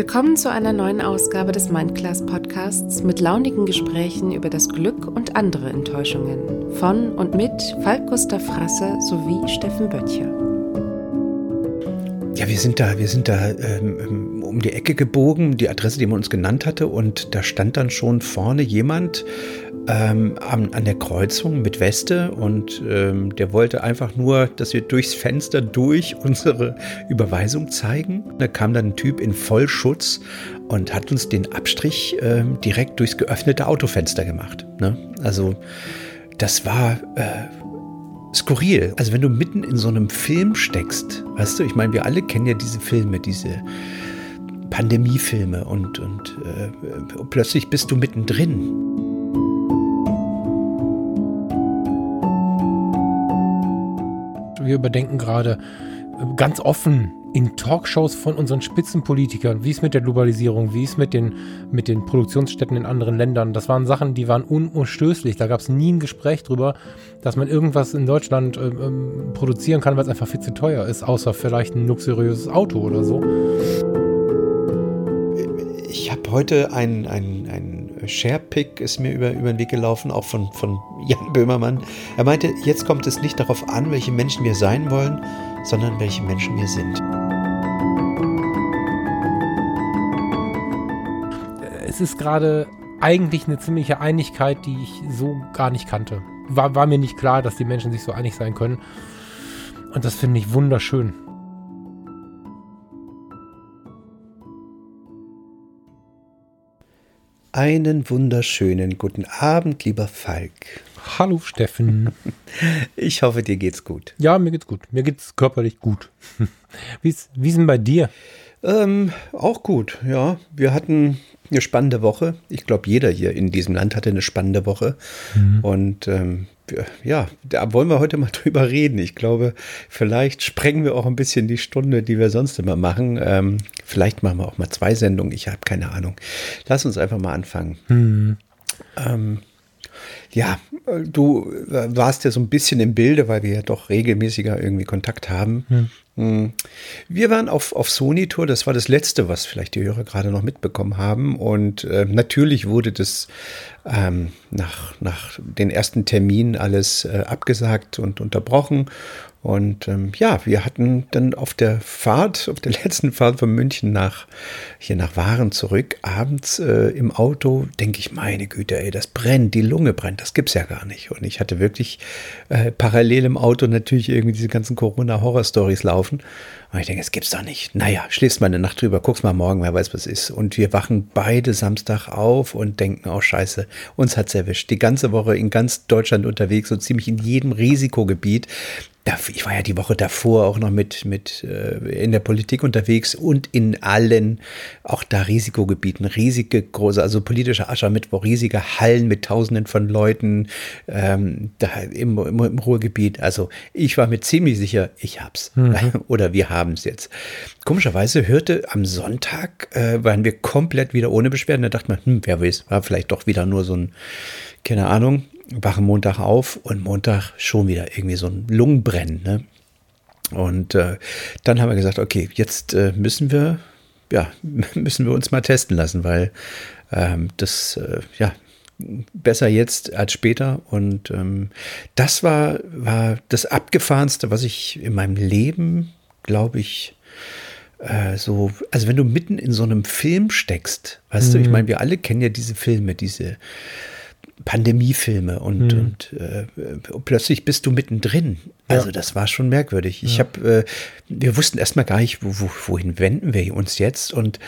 Willkommen zu einer neuen Ausgabe des Mindclass Podcasts mit launigen Gesprächen über das Glück und andere Enttäuschungen von und mit Falk Gustav Frasse sowie Steffen Böttcher. Ja, wir sind da, wir sind da ähm, um die Ecke gebogen, die Adresse, die man uns genannt hatte, und da stand dann schon vorne jemand ähm, an, an, der Kreuzung mit Weste und ähm, der wollte einfach nur, dass wir durchs Fenster durch unsere Überweisung zeigen. Da kam dann ein Typ in Vollschutz und hat uns den Abstrich ähm, direkt durchs geöffnete Autofenster gemacht. Ne? Also das war äh, skurril. Also wenn du mitten in so einem Film steckst, weißt du, ich meine, wir alle kennen ja diese Filme, diese Pandemiefilme und, und äh, plötzlich bist du mittendrin. Wir überdenken gerade äh, ganz offen in Talkshows von unseren Spitzenpolitikern, wie es mit der Globalisierung, wie es mit den, mit den Produktionsstätten in anderen Ländern, das waren Sachen, die waren unumstößlich. Da gab es nie ein Gespräch drüber, dass man irgendwas in Deutschland äh, äh, produzieren kann, weil es einfach viel zu teuer ist, außer vielleicht ein luxuriöses Auto oder so. Ich habe heute ein, ein, ein Sharepick ist mir über, über den Weg gelaufen, auch von, von Jan Böhmermann. Er meinte, jetzt kommt es nicht darauf an, welche Menschen wir sein wollen, sondern welche Menschen wir sind. Es ist gerade eigentlich eine ziemliche Einigkeit, die ich so gar nicht kannte. War, war mir nicht klar, dass die Menschen sich so einig sein können. Und das finde ich wunderschön. Einen wunderschönen guten Abend, lieber Falk. Hallo Steffen. Ich hoffe, dir geht's gut. Ja, mir geht's gut. Mir geht's körperlich gut. Wie ist, wie ist denn bei dir? Ähm, auch gut, ja. Wir hatten eine spannende Woche. Ich glaube, jeder hier in diesem Land hatte eine spannende Woche. Mhm. Und ähm, ja, da wollen wir heute mal drüber reden. Ich glaube, vielleicht sprengen wir auch ein bisschen die Stunde, die wir sonst immer machen. Ähm, vielleicht machen wir auch mal zwei Sendungen. Ich habe keine Ahnung. Lass uns einfach mal anfangen. Mhm. Ähm, ja, du warst ja so ein bisschen im Bilde, weil wir ja doch regelmäßiger irgendwie Kontakt haben. Mhm. Wir waren auf, auf Sony-Tour, das war das Letzte, was vielleicht die Hörer gerade noch mitbekommen haben. Und äh, natürlich wurde das ähm, nach, nach den ersten Terminen alles äh, abgesagt und unterbrochen. Und ähm, ja, wir hatten dann auf der Fahrt, auf der letzten Fahrt von München nach hier nach Waren zurück, abends äh, im Auto, denke ich, meine Güte, ey, das brennt, die Lunge brennt, das gibt's ja gar nicht. Und ich hatte wirklich äh, parallel im Auto natürlich irgendwie diese ganzen Corona-Horror-Stories laufen. Und ich denke, es gibt's doch nicht. Naja, schläfst mal eine Nacht drüber, guckst mal morgen, wer weiß, was ist. Und wir wachen beide Samstag auf und denken, oh Scheiße, uns hat's erwischt. Die ganze Woche in ganz Deutschland unterwegs, so ziemlich in jedem Risikogebiet ich war ja die Woche davor auch noch mit, mit äh, in der Politik unterwegs und in allen, auch da Risikogebieten, riesige große, also politische Aschermittwoch, riesige Hallen mit Tausenden von Leuten ähm, da im, im, im, Ruhrgebiet. Also ich war mir ziemlich sicher, ich hab's mhm. oder wir haben es jetzt. Komischerweise hörte am Sonntag äh, waren wir komplett wieder ohne Beschwerden. Da dachte man, hm, wer weiß, war vielleicht doch wieder nur so ein, keine Ahnung, wache Montag auf und Montag schon wieder irgendwie so ein Lungenbrennen. Ne? Und äh, dann haben wir gesagt, okay, jetzt äh, müssen wir, ja, müssen wir uns mal testen lassen, weil ähm, das, äh, ja, besser jetzt als später. Und ähm, das war, war das Abgefahrenste, was ich in meinem Leben, glaube ich, äh, so, also wenn du mitten in so einem Film steckst, weißt mhm. du, ich mhm. meine, wir alle kennen ja diese Filme, diese Pandemiefilme und, mhm. und äh, plötzlich bist du mittendrin. Also ja. das war schon merkwürdig. Ich ja. habe, äh, wir wussten erstmal gar nicht, wo, wo, wohin wenden wir uns jetzt. Und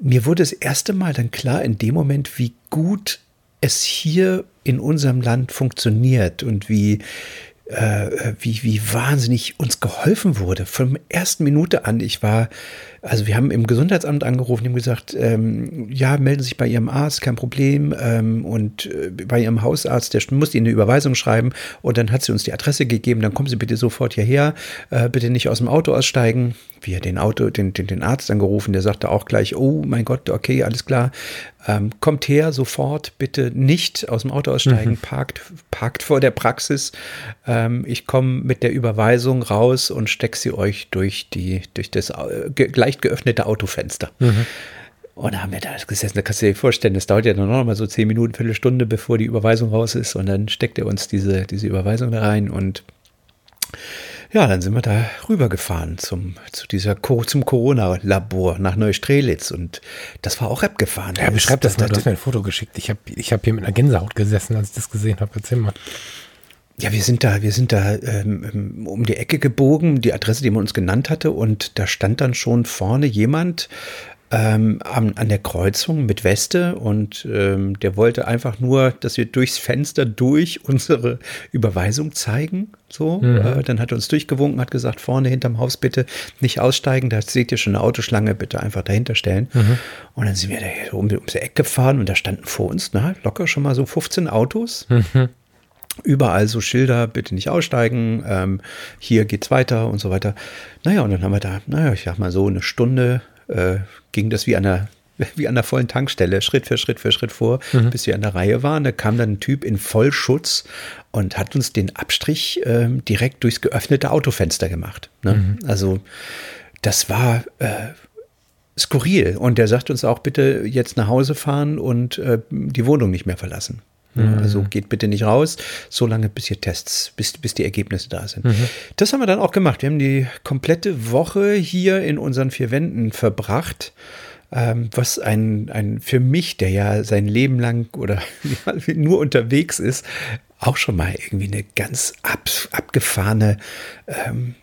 mir wurde das erste Mal dann klar in dem Moment, wie gut es hier in unserem Land funktioniert und wie, äh, wie, wie wahnsinnig uns geholfen wurde. Von der ersten Minute an, ich war, also wir haben im Gesundheitsamt angerufen, die haben gesagt, ähm, ja, melden Sie sich bei Ihrem Arzt, kein Problem. Ähm, und äh, bei Ihrem Hausarzt, der muss Ihnen eine Überweisung schreiben. Und dann hat sie uns die Adresse gegeben, dann kommen Sie bitte sofort hierher, äh, bitte nicht aus dem Auto aussteigen. Wir den Auto, den, den, den Arzt angerufen, der sagte auch gleich, oh mein Gott, okay, alles klar. Ähm, kommt her sofort, bitte nicht aus dem Auto aussteigen, mhm. parkt, parkt vor der Praxis. Ähm, ich komme mit der Überweisung raus und stecke sie euch durch die, durch das äh, ge leicht geöffnete Autofenster. Mhm. Und da haben wir da gesessen, da kannst du dir vorstellen, das dauert ja dann noch mal so zehn Minuten, Viertelstunde, bevor die Überweisung raus ist. Und dann steckt er uns diese, diese Überweisung da rein und ja, dann sind wir da rübergefahren zum, zu dieser, zum Corona-Labor nach Neustrelitz und das war auch abgefahren. Ja, beschreib das, das mal, du hast mir ein Foto geschickt. Ich habe ich hab hier mit einer Gänsehaut gesessen, als ich das gesehen habe. Erzähl mal. Ja, wir sind da, wir sind da ähm, ähm, um die Ecke gebogen, die Adresse, die man uns genannt hatte, und da stand dann schon vorne jemand ähm, an, an, der Kreuzung mit Weste und ähm, der wollte einfach nur, dass wir durchs Fenster durch unsere Überweisung zeigen. So, mhm. äh, dann hat er uns durchgewunken, hat gesagt, vorne hinterm Haus bitte nicht aussteigen, da seht ihr schon eine Autoschlange, bitte einfach dahinter stellen. Mhm. Und dann sind wir da um, ums Eck gefahren und da standen vor uns, na, locker schon mal so 15 Autos. Mhm überall so Schilder, bitte nicht aussteigen, ähm, hier geht's weiter und so weiter. Naja, und dann haben wir da, naja, ich sag mal so eine Stunde äh, ging das wie an der wie an der vollen Tankstelle, Schritt für Schritt für Schritt vor, mhm. bis wir an der Reihe waren. Da kam dann ein Typ in Vollschutz und hat uns den Abstrich äh, direkt durchs geöffnete Autofenster gemacht. Ne? Mhm. Also das war äh, skurril. Und der sagt uns auch, bitte jetzt nach Hause fahren und äh, die Wohnung nicht mehr verlassen. Mhm. Also geht bitte nicht raus, solange bis ihr Tests, bis, bis die Ergebnisse da sind. Mhm. Das haben wir dann auch gemacht. Wir haben die komplette Woche hier in unseren vier Wänden verbracht. Ähm, was ein, ein für mich, der ja sein Leben lang oder nur unterwegs ist, auch schon mal irgendwie eine ganz ab, abgefahrene ähm,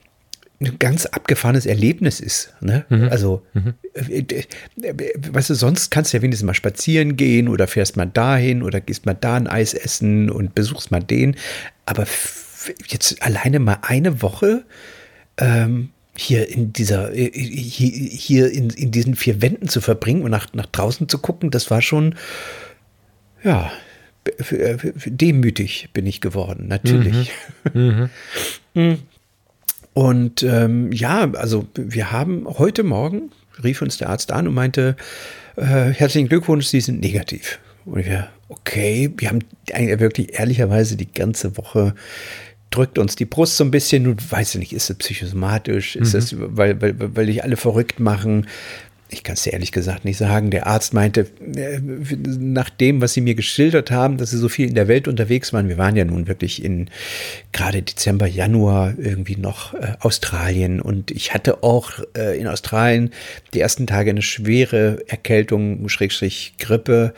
ein ganz abgefahrenes Erlebnis ist. Ne? Mhm. Also, mhm. Äh, äh, weißt du, sonst kannst du ja wenigstens mal spazieren gehen oder fährst mal dahin oder gehst mal da ein Eis essen und besuchst mal den. Aber jetzt alleine mal eine Woche ähm, hier in dieser, äh, hier, hier in, in diesen vier Wänden zu verbringen und nach, nach draußen zu gucken, das war schon, ja, demütig bin ich geworden, natürlich. Mhm. mhm. Und ähm, ja, also wir haben heute Morgen, rief uns der Arzt an und meinte, äh, herzlichen Glückwunsch, Sie sind negativ. Und wir, okay, wir haben wirklich ehrlicherweise die ganze Woche drückt uns die Brust so ein bisschen. Du weißt ja nicht, ist es psychosomatisch? Ist es, mhm. weil, weil, weil dich alle verrückt machen? Ich kann es dir ehrlich gesagt nicht sagen. Der Arzt meinte, äh, nach dem, was sie mir geschildert haben, dass sie so viel in der Welt unterwegs waren. Wir waren ja nun wirklich in gerade Dezember, Januar irgendwie noch äh, Australien und ich hatte auch äh, in Australien die ersten Tage eine schwere Erkältung, Schrägstrich Grippe.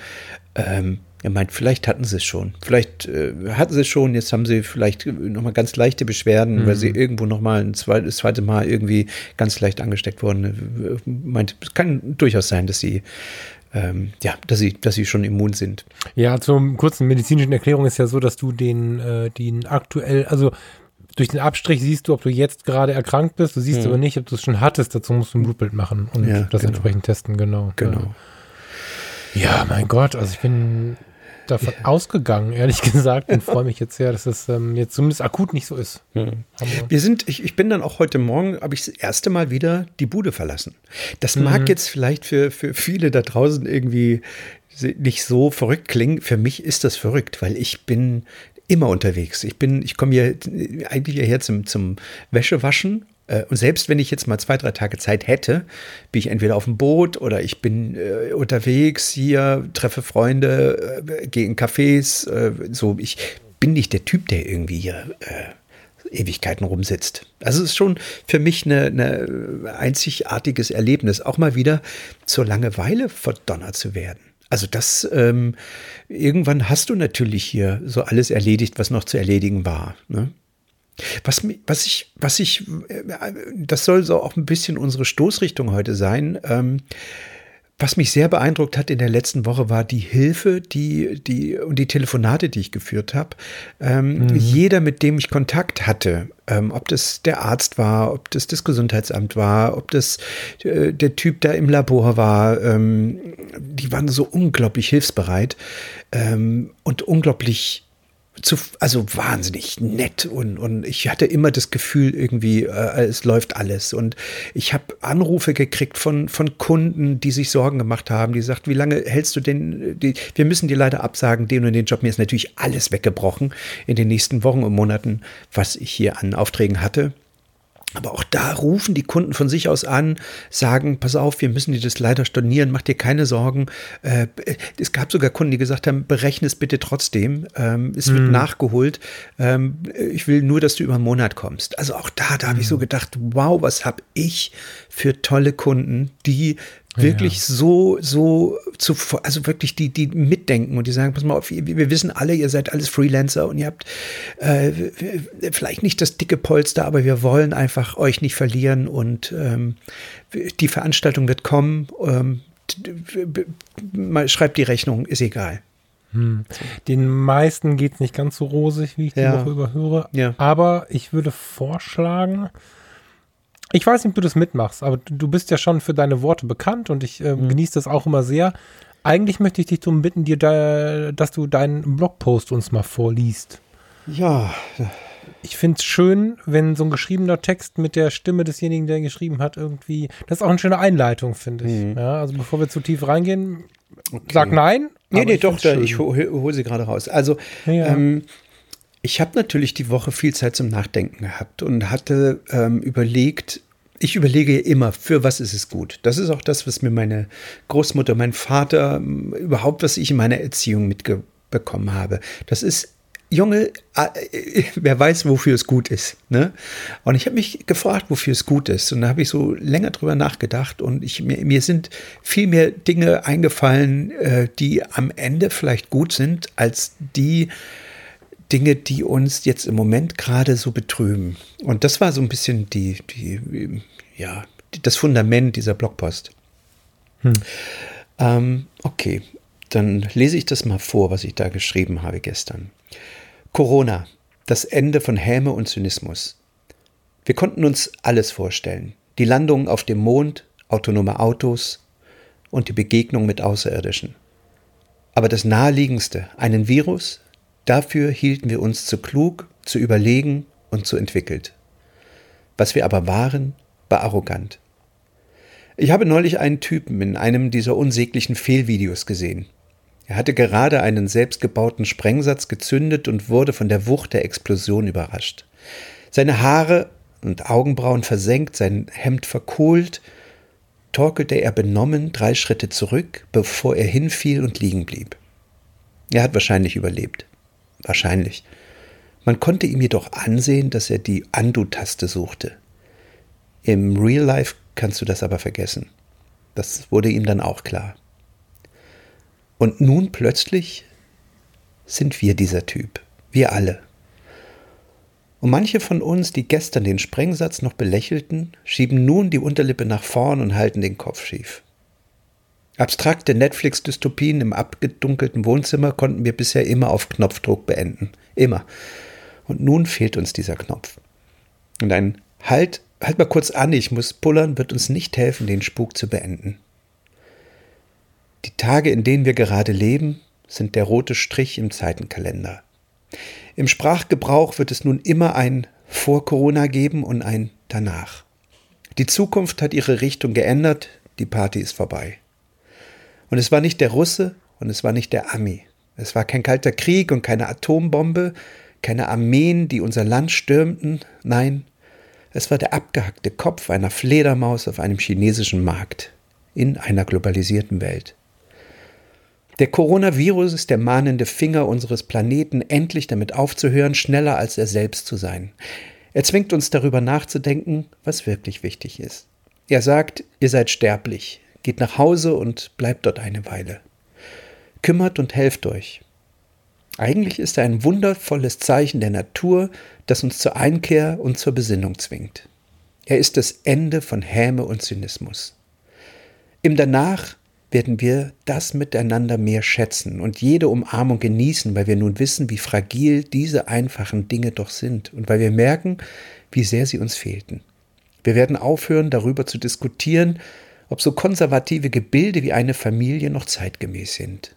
Ähm, er meint, vielleicht hatten sie es schon. Vielleicht äh, hatten sie es schon, jetzt haben sie vielleicht nochmal ganz leichte Beschwerden, mhm. weil sie mhm. irgendwo nochmal ein zweites, zweite Mal irgendwie ganz leicht angesteckt wurden. Meint, es kann durchaus sein, dass sie ähm, ja, dass sie, dass sie schon immun sind. Ja, zur kurzen medizinischen Erklärung ist ja so, dass du den, äh, den aktuell, also durch den Abstrich siehst du, ob du jetzt gerade erkrankt bist. Du siehst mhm. aber nicht, ob du es schon hattest. Dazu musst du ein Blutbild machen und ja, das genau. entsprechend testen, genau. Genau. Ja, mein Gott, also ich bin davon ausgegangen, ehrlich gesagt, und freue mich jetzt sehr, dass es ähm, jetzt zumindest akut nicht so ist. Hm. Wir sind, ich, ich bin dann auch heute Morgen, habe ich das erste Mal wieder die Bude verlassen. Das mhm. mag jetzt vielleicht für, für viele da draußen irgendwie nicht so verrückt klingen. Für mich ist das verrückt, weil ich bin immer unterwegs. Ich bin, ich komme hier eigentlich hierher zum, zum Wäschewaschen äh, und selbst wenn ich jetzt mal zwei, drei Tage Zeit hätte, bin ich entweder auf dem Boot oder ich bin äh, unterwegs hier, treffe Freunde, äh, gehe in Cafés. Äh, so, ich bin nicht der Typ, der irgendwie hier äh, Ewigkeiten rumsitzt. Also es ist schon für mich ein einzigartiges Erlebnis, auch mal wieder zur Langeweile verdonnert zu werden. Also das, ähm, irgendwann hast du natürlich hier so alles erledigt, was noch zu erledigen war. Ne? Was, was ich, was ich, äh, das soll so auch ein bisschen unsere Stoßrichtung heute sein. Ähm, was mich sehr beeindruckt hat in der letzten Woche war die Hilfe, die, die und die Telefonate, die ich geführt habe. Ähm, mhm. Jeder, mit dem ich Kontakt hatte, ähm, ob das der Arzt war, ob das das Gesundheitsamt war, ob das äh, der Typ da im Labor war, ähm, die waren so unglaublich hilfsbereit ähm, und unglaublich zu, also wahnsinnig nett und, und ich hatte immer das Gefühl irgendwie, äh, es läuft alles. Und ich habe Anrufe gekriegt von, von Kunden, die sich Sorgen gemacht haben, die sagt, wie lange hältst du denn, die, wir müssen dir leider absagen, den und den Job, mir ist natürlich alles weggebrochen in den nächsten Wochen und Monaten, was ich hier an Aufträgen hatte Aber auch da rufen die Kunden von sich aus an, sagen, pass auf, wir müssen dir das leider stornieren, mach dir keine Sorgen. Äh, es gab sogar Kunden, die gesagt haben, berechne es bitte trotzdem. Ähm, es wird hm. nachgeholt. Ähm, ich will nur, dass du über einen Monat kommst. Also auch da, da habe ich so hm. gedacht, wow, was habe ich für tolle Kunden, die wirklich ja. so, so zu, also wirklich die, die mitdenken und die sagen, pass mal auf, wir wissen alle, ihr seid alles Freelancer und ihr habt äh, vielleicht nicht das dicke Polster, aber wir wollen einfach euch nicht verlieren und ähm, die Veranstaltung wird kommen, ähm, schreibt die Rechnung, ist egal. Hm. Den meisten geht es nicht ganz so rosig, wie ich die ja. Woche überhöre. Ja. Aber ich würde vorschlagen, ich weiß nicht, ob du das mitmachst, aber du bist ja schon für deine Worte bekannt und ich äh, mhm. genieße das auch immer sehr. Eigentlich möchte ich dich darum bitten, dir da, dass du deinen Blogpost uns mal vorliest. Ja. Ich finde es schön, wenn so ein geschriebener Text mit der Stimme desjenigen, der ihn geschrieben hat, irgendwie. Das ist auch eine schöne Einleitung, finde ich. Mhm. Ja, also bevor wir zu tief reingehen, okay. sag nein. Nee, nee, doch, da, ich hole hol sie gerade raus. Also, ja. ähm, ich habe natürlich die Woche viel Zeit zum Nachdenken gehabt und hatte ähm, überlegt, ich überlege immer, für was ist es gut. Das ist auch das, was mir meine Großmutter, mein Vater, überhaupt, was ich in meiner Erziehung mitbekommen habe. Das ist Junge, äh, wer weiß, wofür es gut ist. Ne? Und ich habe mich gefragt, wofür es gut ist. Und da habe ich so länger drüber nachgedacht und ich, mir, mir sind viel mehr Dinge eingefallen, äh, die am Ende vielleicht gut sind, als die, Dinge, die uns jetzt im Moment gerade so betrüben. Und das war so ein bisschen die, die ja, das Fundament dieser Blogpost. Hm. Ähm, okay, dann lese ich das mal vor, was ich da geschrieben habe gestern. Corona, das Ende von Häme und Zynismus. Wir konnten uns alles vorstellen. Die Landung auf dem Mond, autonome Autos und die Begegnung mit Außerirdischen. Aber das Naheliegendste, einen Virus, Dafür hielten wir uns zu klug, zu überlegen und zu entwickelt. Was wir aber waren, war arrogant. Ich habe neulich einen Typen in einem dieser unsäglichen Fehlvideos gesehen. Er hatte gerade einen selbstgebauten Sprengsatz gezündet und wurde von der Wucht der Explosion überrascht. Seine Haare und Augenbrauen versenkt, sein Hemd verkohlt, torkelte er benommen drei Schritte zurück, bevor er hinfiel und liegen blieb. Er hat wahrscheinlich überlebt. Wahrscheinlich. Man konnte ihm jedoch ansehen, dass er die Undo-Taste suchte. Im Real Life kannst du das aber vergessen. Das wurde ihm dann auch klar. Und nun plötzlich sind wir dieser Typ. Wir alle. Und manche von uns, die gestern den Sprengsatz noch belächelten, schieben nun die Unterlippe nach vorn und halten den Kopf schief. Abstrakte Netflix-Dystopien im abgedunkelten Wohnzimmer konnten wir bisher immer auf Knopfdruck beenden. Immer. Und nun fehlt uns dieser Knopf. Und ein Halt, halt mal kurz an, ich muss pullern, wird uns nicht helfen, den Spuk zu beenden. Die Tage, in denen wir gerade leben, sind der rote Strich im Zeitenkalender. Im Sprachgebrauch wird es nun immer ein vor Corona geben und ein danach. Die Zukunft hat ihre Richtung geändert, die Party ist vorbei. Und es war nicht der Russe und es war nicht der Ami. Es war kein kalter Krieg und keine Atombombe, keine Armeen, die unser Land stürmten. Nein, es war der abgehackte Kopf einer Fledermaus auf einem chinesischen Markt in einer globalisierten Welt. Der Coronavirus ist der mahnende Finger unseres Planeten, endlich damit aufzuhören, schneller als er selbst zu sein. Er zwingt uns darüber nachzudenken, was wirklich wichtig ist. Er sagt, ihr seid sterblich, geht nach Hause und bleibt dort eine Weile. Kümmert und helft euch. Eigentlich ist er ein wundervolles Zeichen der Natur, das uns zur Einkehr und zur Besinnung zwingt. Er ist das Ende von Häme und Zynismus. Im Danach werden wir das miteinander mehr schätzen und jede Umarmung genießen, weil wir nun wissen, wie fragil diese einfachen Dinge doch sind und weil wir merken, wie sehr sie uns fehlten. Wir werden aufhören, darüber zu diskutieren, ob so konservative Gebilde wie eine Familie noch zeitgemäß sind.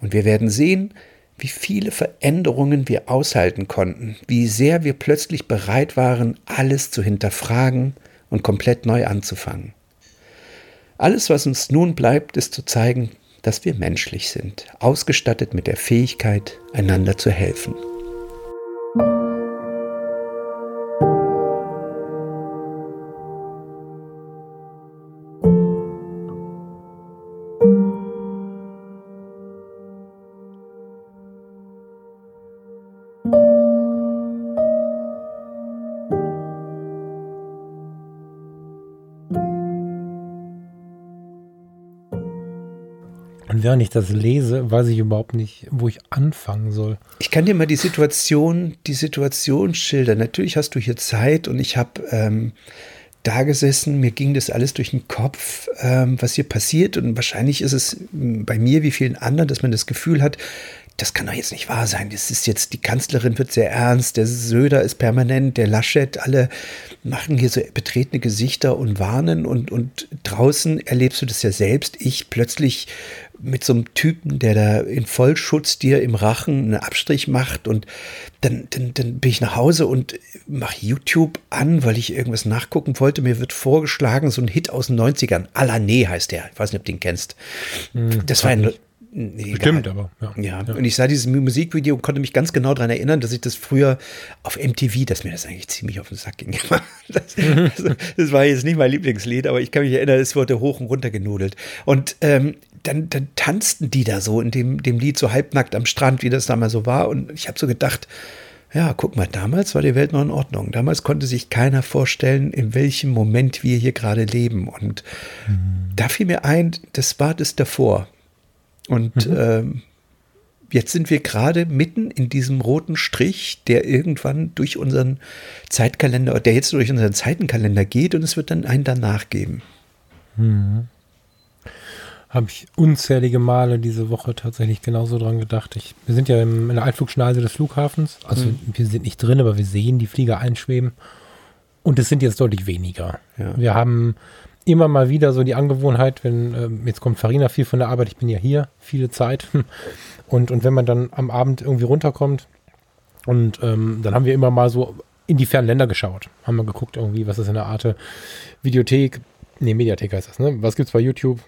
Und wir werden sehen, wie viele Veränderungen wir aushalten konnten, wie sehr wir plötzlich bereit waren, alles zu hinterfragen und komplett neu anzufangen. Alles, was uns nun bleibt, ist zu zeigen, dass wir menschlich sind, ausgestattet mit der Fähigkeit, einander zu helfen. Während ich das lese, weiß ich überhaupt nicht, wo ich anfangen soll. Ich kann dir mal die Situation, die Situation schildern. Natürlich hast du hier Zeit und ich habe ähm, da gesessen, mir ging das alles durch den Kopf, ähm, was hier passiert. Und wahrscheinlich ist es bei mir wie vielen anderen, dass man das Gefühl hat, das kann doch jetzt nicht wahr sein. Das ist jetzt, die Kanzlerin wird sehr ernst, der Söder ist permanent, der Laschet, alle machen hier so betretene Gesichter und warnen und, und draußen erlebst du das ja selbst. Ich plötzlich mit so einem Typen, der da in Vollschutz dir im Rachen einen Abstrich macht und dann, dann, dann bin ich nach Hause und mache YouTube an, weil ich irgendwas nachgucken wollte. Mir wird vorgeschlagen, so ein Hit aus den 90ern. Alané heißt der. Ich weiß nicht, ob du den kennst. Hm, das war ein, Nee, Bestimmt, aber ja. ja. ja. Und ich sah dieses Musikvideo und konnte mich ganz genau daran erinnern, dass ich das früher auf MTV, dass mir das eigentlich ziemlich auf den Sack ging. Das, also, das war jetzt nicht mein Lieblingslied, aber ich kann mich erinnern, es wurde hoch und runter genudelt. Und ähm, dann, dann, tanzten die da so in dem, dem Lied so halbnackt am Strand, wie das damals so war. Und ich habe so gedacht, ja, guck mal, damals war die Welt noch in Ordnung. Damals konnte sich keiner vorstellen, in welchem Moment wir hier gerade leben. Und mhm. da fiel mir ein, das war das davor. Und mhm. ähm, jetzt sind wir gerade mitten in diesem roten Strich, der irgendwann durch unseren Zeitkalender, der jetzt durch unseren Zeitenkalender geht und es wird dann einen danach geben. Mhm. Habe ich unzählige Male diese Woche tatsächlich genauso dran gedacht. Ich, wir sind ja im, in der Einflugschneise des Flughafens. Also mhm. wir sind nicht drin, aber wir sehen die Flieger einschweben. Und es sind jetzt deutlich weniger. Ja. Wir haben immer mal wieder so die Angewohnheit, wenn, äh, jetzt kommt Farina viel von der Arbeit, ich bin ja hier, viele Zeit. Und, und wenn man dann am Abend irgendwie runterkommt und ähm, dann haben wir immer mal so in die fernen Länder geschaut. Haben wir geguckt irgendwie, was ist in der Art Videothek, nee, Mediathek heißt das, ne? Was gibt's bei YouTube?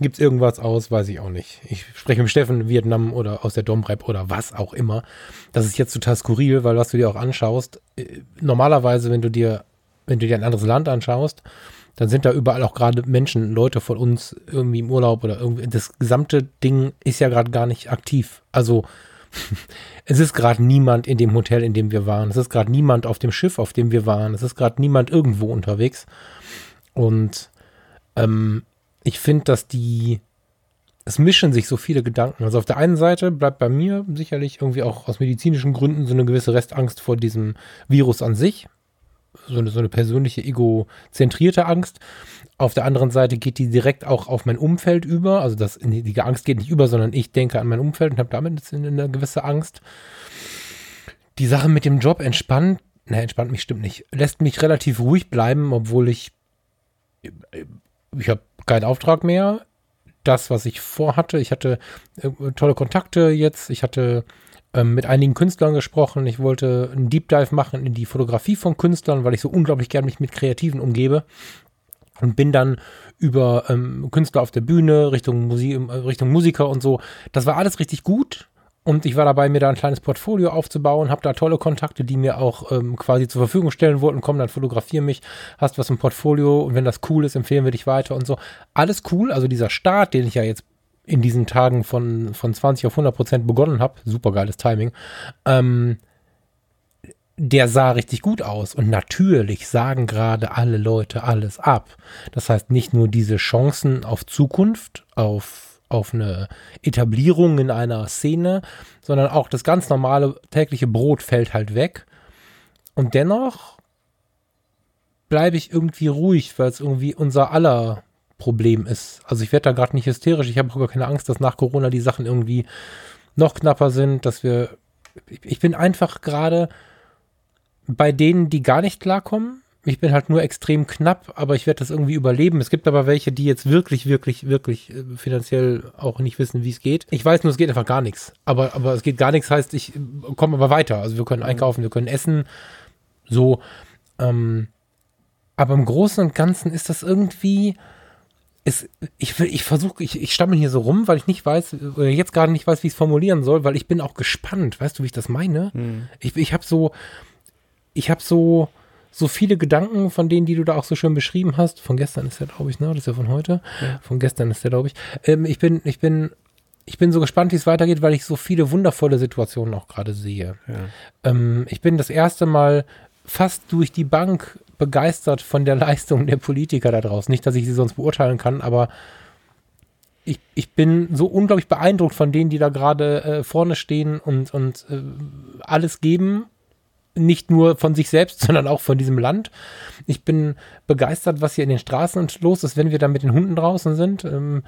Gibt's irgendwas aus? Weiß ich auch nicht. Ich spreche mit Steffen, Vietnam oder aus der Domrep oder was auch immer. Das ist jetzt total skurril, weil was du dir auch anschaust, äh, normalerweise, wenn du dir, wenn du dir ein anderes Land anschaust, dann sind da überall auch gerade Menschen, Leute von uns irgendwie im Urlaub oder irgendwie. Das gesamte Ding ist ja gerade gar nicht aktiv. Also es ist gerade niemand in dem Hotel, in dem wir waren. Es ist gerade niemand auf dem Schiff, auf dem wir waren. Es ist gerade niemand irgendwo unterwegs. Und ähm, ich finde, dass die, es mischen sich so viele Gedanken. Also auf der einen Seite bleibt bei mir sicherlich irgendwie auch aus medizinischen Gründen so eine gewisse Restangst vor diesem Virus an sich so eine, so eine persönliche egozentrierte Angst. Auf der anderen Seite geht die direkt auch auf mein Umfeld über. Also das, die Angst geht nicht über, sondern ich denke an mein Umfeld und habe damit eine gewisse Angst. Die Sache mit dem Job entspannt, ne, entspannt mich stimmt nicht, lässt mich relativ ruhig bleiben, obwohl ich, ich habe keinen Auftrag mehr. Das, was ich vorhatte, ich hatte äh, tolle Kontakte jetzt, ich hatte ähm, mit einigen Künstlern gesprochen. Ich wollte einen Deep Dive machen in die Fotografie von Künstlern, weil ich so unglaublich gern mich mit Kreativen umgebe. Und bin dann über ähm, Künstler auf der Bühne, Richtung, Musi äh, Richtung Musiker und so. Das war alles richtig gut. Und ich war dabei, mir da ein kleines Portfolio aufzubauen, habe da tolle Kontakte, die mir auch ähm, quasi zur Verfügung stellen wollten. Komm, dann fotografier mich, hast was im Portfolio und wenn das cool ist, empfehlen wir dich weiter und so. Alles cool. Also dieser Start, den ich ja jetzt in diesen Tagen von, von 20 auf 100 Prozent begonnen habe, super geiles Timing, ähm, der sah richtig gut aus. Und natürlich sagen gerade alle Leute alles ab. Das heißt, nicht nur diese Chancen auf Zukunft, auf, auf eine Etablierung in einer Szene, sondern auch das ganz normale tägliche Brot fällt halt weg. Und dennoch bleibe ich irgendwie ruhig, weil es irgendwie unser aller Problem ist. Also ich werde da gerade nicht hysterisch. Ich habe auch gar keine Angst, dass nach Corona die Sachen irgendwie noch knapper sind, dass wir. Ich bin einfach gerade bei denen, die gar nicht klarkommen. Ich bin halt nur extrem knapp, aber ich werde das irgendwie überleben. Es gibt aber welche, die jetzt wirklich, wirklich, wirklich äh, finanziell auch nicht wissen, wie es geht. Ich weiß nur, es geht einfach gar nichts. Aber, aber es geht gar nichts, heißt, ich komme aber weiter. Also wir können einkaufen, wir können essen. So. Ähm, aber im Großen und Ganzen ist das irgendwie es, ich, ich versuche, ich, ich stammel hier so rum, weil ich nicht weiß, oder jetzt gerade nicht weiß, wie ich es formulieren soll, weil ich bin auch gespannt. Weißt du, wie ich das meine? Hm. Ich, ich habe so, ich habe so, so viele Gedanken von denen, die du da auch so schön beschrieben hast. Von gestern ist der, glaube ich, ne? Das ist ja von heute. Ja. Von gestern ist der, glaube ich. Ähm, ich bin, ich bin, ich bin so gespannt, wie es weitergeht, weil ich so viele wundervolle Situationen auch gerade sehe. Ja. Ähm, ich bin das erste Mal fast durch die Bank begeistert von der Leistung der Politiker da draußen. Nicht, dass ich sie sonst beurteilen kann, aber ich, ich bin so unglaublich beeindruckt von denen, die da gerade äh, vorne stehen und, und äh, alles geben. Nicht nur von sich selbst, sondern auch von diesem Land. Ich bin begeistert, was hier in den Straßen los ist, wenn wir da mit den Hunden draußen sind. Ähm,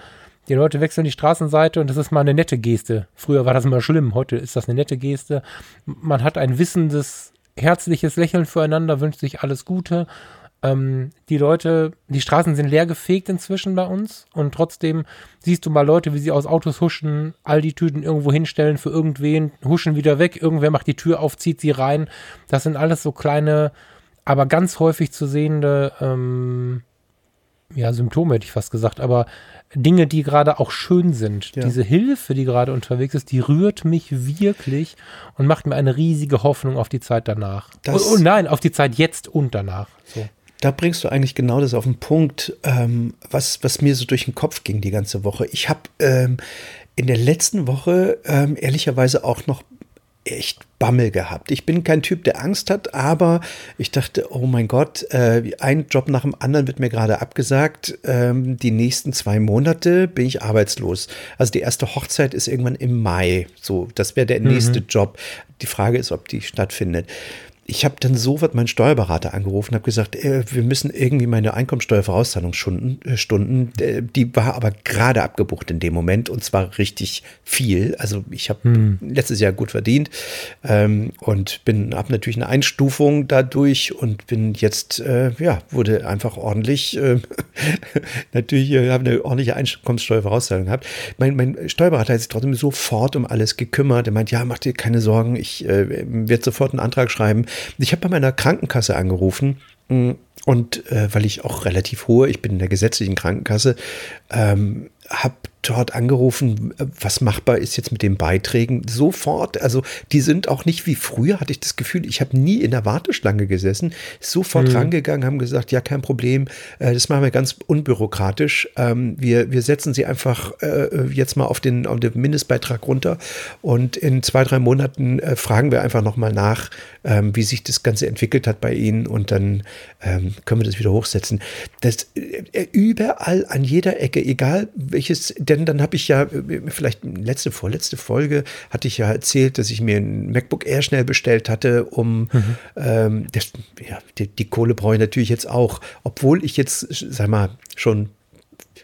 die Leute wechseln die Straßenseite und das ist mal eine nette Geste. Früher war das immer schlimm, heute ist das eine nette Geste. Man hat ein wissendes, herzliches Lächeln füreinander, wünscht sich alles Gute ähm, die Leute, die Straßen sind leer gefegt inzwischen bei uns und trotzdem siehst du mal Leute, wie sie aus Autos huschen, all die Tüten irgendwo hinstellen für irgendwen, huschen wieder weg, irgendwer macht die Tür auf, zieht sie rein. Das sind alles so kleine, aber ganz häufig zu sehende, ähm, ja, Symptome hätte ich fast gesagt, aber Dinge, die gerade auch schön sind. Ja. Diese Hilfe, die gerade unterwegs ist, die rührt mich wirklich und macht mir eine riesige Hoffnung auf die Zeit danach. Das oh, oh nein, auf die Zeit jetzt und danach. So. Da bringst du eigentlich genau das auf den Punkt, ähm, was, was mir so durch den Kopf ging die ganze Woche. Ich habe ähm, in der letzten Woche ähm, ehrlicherweise auch noch echt Bammel gehabt. Ich bin kein Typ, der Angst hat, aber ich dachte, oh mein Gott, äh, ein Job nach dem anderen wird mir gerade abgesagt. Ähm, die nächsten zwei Monate bin ich arbeitslos. Also die erste Hochzeit ist irgendwann im Mai. So, das wäre der nächste mhm. Job. Die Frage ist, ob die stattfindet ich habe dann sofort meinen Steuerberater angerufen, habe gesagt, äh, wir müssen irgendwie meine Einkommensteuervorauszahlungsstunden, äh, Stunden, äh, die war aber gerade abgebucht in dem Moment und zwar richtig viel. Also ich habe hm. letztes Jahr gut verdient ähm, und bin habe natürlich eine Einstufung dadurch und bin jetzt äh, ja wurde einfach ordentlich äh, natürlich äh, habe eine ordentliche Einkommenssteuervorauszahlung gehabt. Mein, mein Steuerberater hat sich trotzdem sofort um alles gekümmert. Er meint, ja, mach dir keine Sorgen, ich werde sofort einen Antrag schreiben. Ich habe bei meiner Krankenkasse angerufen mm, und äh, weil ich auch relativ hohe, ich bin in der gesetzlichen Krankenkasse, ähm, habe dort angerufen, was machbar ist jetzt mit den Beiträgen. Sofort, also die sind auch nicht wie früher, hatte ich das Gefühl, ich habe nie in der Warteschlange gesessen, sofort mhm. rangegangen, haben gesagt, ja, kein Problem, äh, das machen wir ganz unbürokratisch. Ähm, wir, wir setzen sie einfach äh, jetzt mal auf den, auf den Mindestbeitrag runter und in zwei, drei Monaten äh, fragen wir einfach nochmal nach, ähm, wie sich das Ganze entwickelt hat bei Ihnen und dann ähm, können wir das wieder hochsetzen. Das überall an jeder Ecke, egal welches denn dann habe ich ja, vielleicht letzte, vorletzte Folge, hatte ich ja erzählt, dass ich mir ein MacBook Air schnell bestellt hatte, um mhm. ähm, das, ja, die, die Kohle brauche ich natürlich jetzt auch, obwohl ich jetzt, sag mal, schon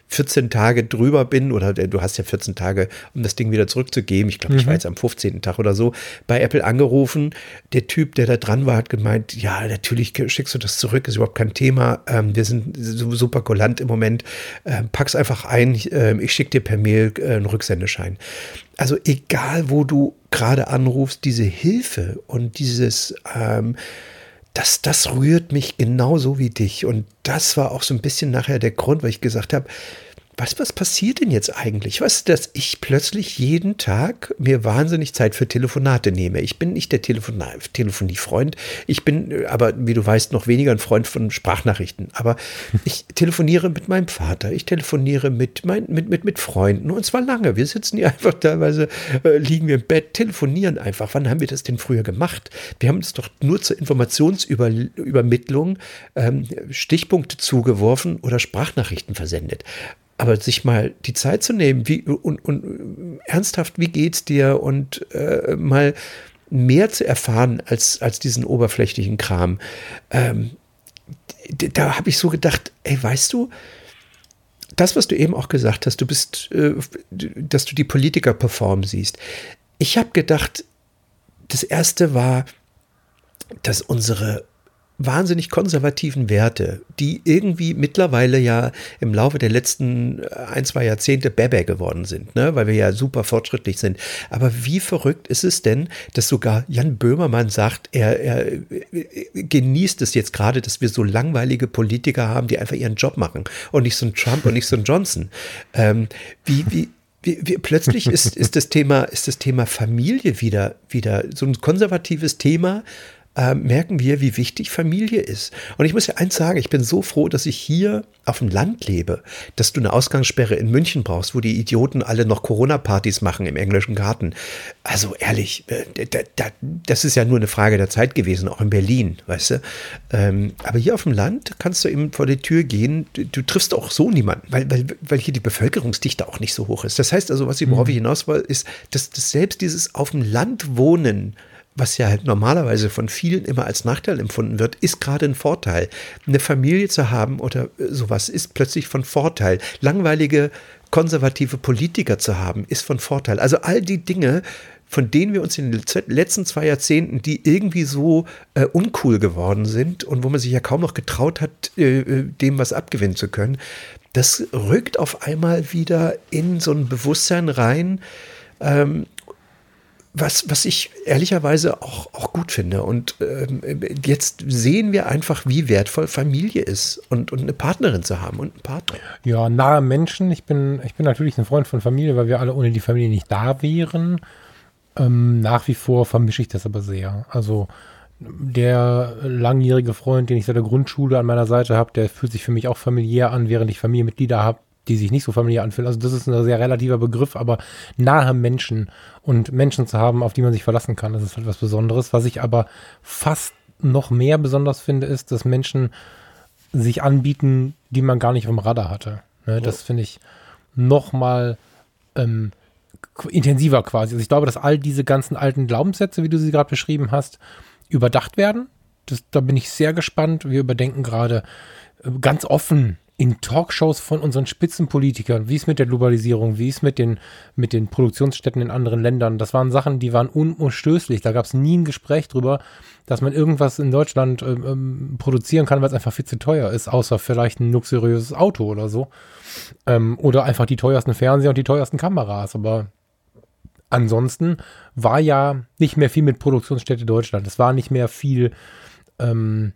14 Tage drüber bin, oder du hast ja 14 Tage, um das Ding wieder zurückzugeben. Ich glaube, mhm. ich war jetzt am 15. Tag oder so bei Apple angerufen. Der Typ, der da dran war, hat gemeint, ja, natürlich schickst du das zurück, ist überhaupt kein Thema. Ähm, wir sind super kulant im Moment. Ähm, pack's einfach ein, ähm, ich schicke dir per Mail äh, einen Rücksendeschein. Also egal, wo du gerade anrufst, diese Hilfe und dieses ähm, das, das rührt mich genauso wie dich. Und das war auch so ein bisschen nachher der Grund, weil ich gesagt habe, was, was passiert denn jetzt eigentlich? Was, dass ich plötzlich jeden Tag mir wahnsinnig Zeit für Telefonate nehme. Ich bin nicht der Telefon Telefoniefreund. Ich bin äh, aber, wie du weißt, noch weniger ein Freund von Sprachnachrichten. Aber ich telefoniere mit meinem Vater. Ich telefoniere mit, mein, mit, mit, mit Freunden. Und zwar lange. Wir sitzen hier einfach teilweise, äh, liegen wir im Bett, telefonieren einfach. Wann haben wir das denn früher gemacht? Wir haben uns doch nur zur Informationsübermittlung ähm, Stichpunkte zugeworfen oder Sprachnachrichten versendet. Aber sich mal die Zeit zu nehmen, wie und, und ernsthaft, wie geht's dir und äh, mal mehr zu erfahren als, als diesen oberflächlichen Kram. Ähm, da habe ich so gedacht, ey, weißt du, das, was du eben auch gesagt hast, du bist, äh, dass du die Politiker performen siehst. Ich habe gedacht, das erste war, dass unsere wahnsinnig konservativen Werte, die irgendwie mittlerweile ja im Laufe der letzten äh, ein, zwei Jahrzehnte Bebe geworden sind, ne? weil wir ja super fortschrittlich sind. Aber wie verrückt ist es denn, dass sogar Jan Böhmermann sagt, er, er äh, genießt es jetzt gerade, dass wir so langweilige Politiker haben, die einfach ihren Job machen und nicht so ein Trump und nicht so ein Johnson. Ähm, wie, wie, wie, wie, plötzlich ist, ist, das Thema, ist das Thema Familie wieder, wieder so ein konservatives Thema, äh, merken wir, wie wichtig Familie ist. Und ich muss ja eins sagen, ich bin so froh, dass ich hier auf dem Land lebe, dass du eine Ausgangssperre in München brauchst, wo die Idioten alle noch Corona-Partys machen im englischen Garten. Also ehrlich, äh, das ist ja nur eine Frage der Zeit gewesen, auch in Berlin, weißt du. Ähm, aber hier auf dem Land kannst du eben vor die Tür gehen, du triffst auch so niemanden, weil, weil, weil hier die Bevölkerungsdichte auch nicht so hoch ist. Das heißt also, was ich, worauf ich mhm. hinaus will, ist, dass, dass selbst dieses auf dem Land wohnen, was ja halt normalerweise von vielen immer als Nachteil empfunden wird, ist gerade ein Vorteil. Eine Familie zu haben oder äh, sowas ist plötzlich von Vorteil. Langweilige konservative Politiker zu haben, ist von Vorteil. Also all die Dinge, von denen wir uns in den letzten zwei Jahrzehnten, die irgendwie so äh, uncool geworden sind und wo man sich ja kaum noch getraut hat, äh, äh dem was abgewinnen zu können, das rückt auf einmal wieder in so ein Bewusstsein rein, ähm, was, was ich ehrlicherweise auch, auch gut finde. Und ähm, jetzt sehen wir einfach, wie wertvoll Familie ist und, und eine Partnerin zu haben und einen Partner. Ja, nahe Menschen. Ich bin, ich bin natürlich ein Freund von Familie, weil wir alle ohne die Familie nicht da wären. Ähm, nach wie vor vermische ich das aber sehr. Also der langjährige Freund, den ich seit der Grundschule an meiner Seite habe, der fühlt sich für mich auch familiär an, während ich Familienmitglieder habe, die sich nicht so familiär anfühlen. Also das ist ein sehr relativer Begriff, aber nahe Menschen und Menschen zu haben, auf die man sich verlassen kann, das ist halt was Besonderes. Was ich aber fast noch mehr besonders finde, ist, dass Menschen sich anbieten, die man gar nicht vom Radar hatte. Ne, das finde ich noch mal ähm, intensiver quasi. Also ich glaube, dass all diese ganzen alten Glaubenssätze, wie du sie gerade beschrieben hast, überdacht werden. Das, da bin ich sehr gespannt. Wir überdenken gerade äh, ganz offen in Talkshows von unseren Spitzenpolitikern, wie es mit der Globalisierung, wie es mit den, mit den Produktionsstätten in anderen Ländern, das waren Sachen, die waren unumstößlich. Da gab es nie ein Gespräch drüber, dass man irgendwas in Deutschland ähm, ähm, produzieren kann, weil es einfach viel zu teuer ist, außer vielleicht ein luxuriöses Auto oder so. Ähm, oder einfach die teuersten Fernseher und die teuersten Kameras. Aber ansonsten war ja nicht mehr viel mit Produktionsstätte Deutschland. Es war nicht mehr viel ähm,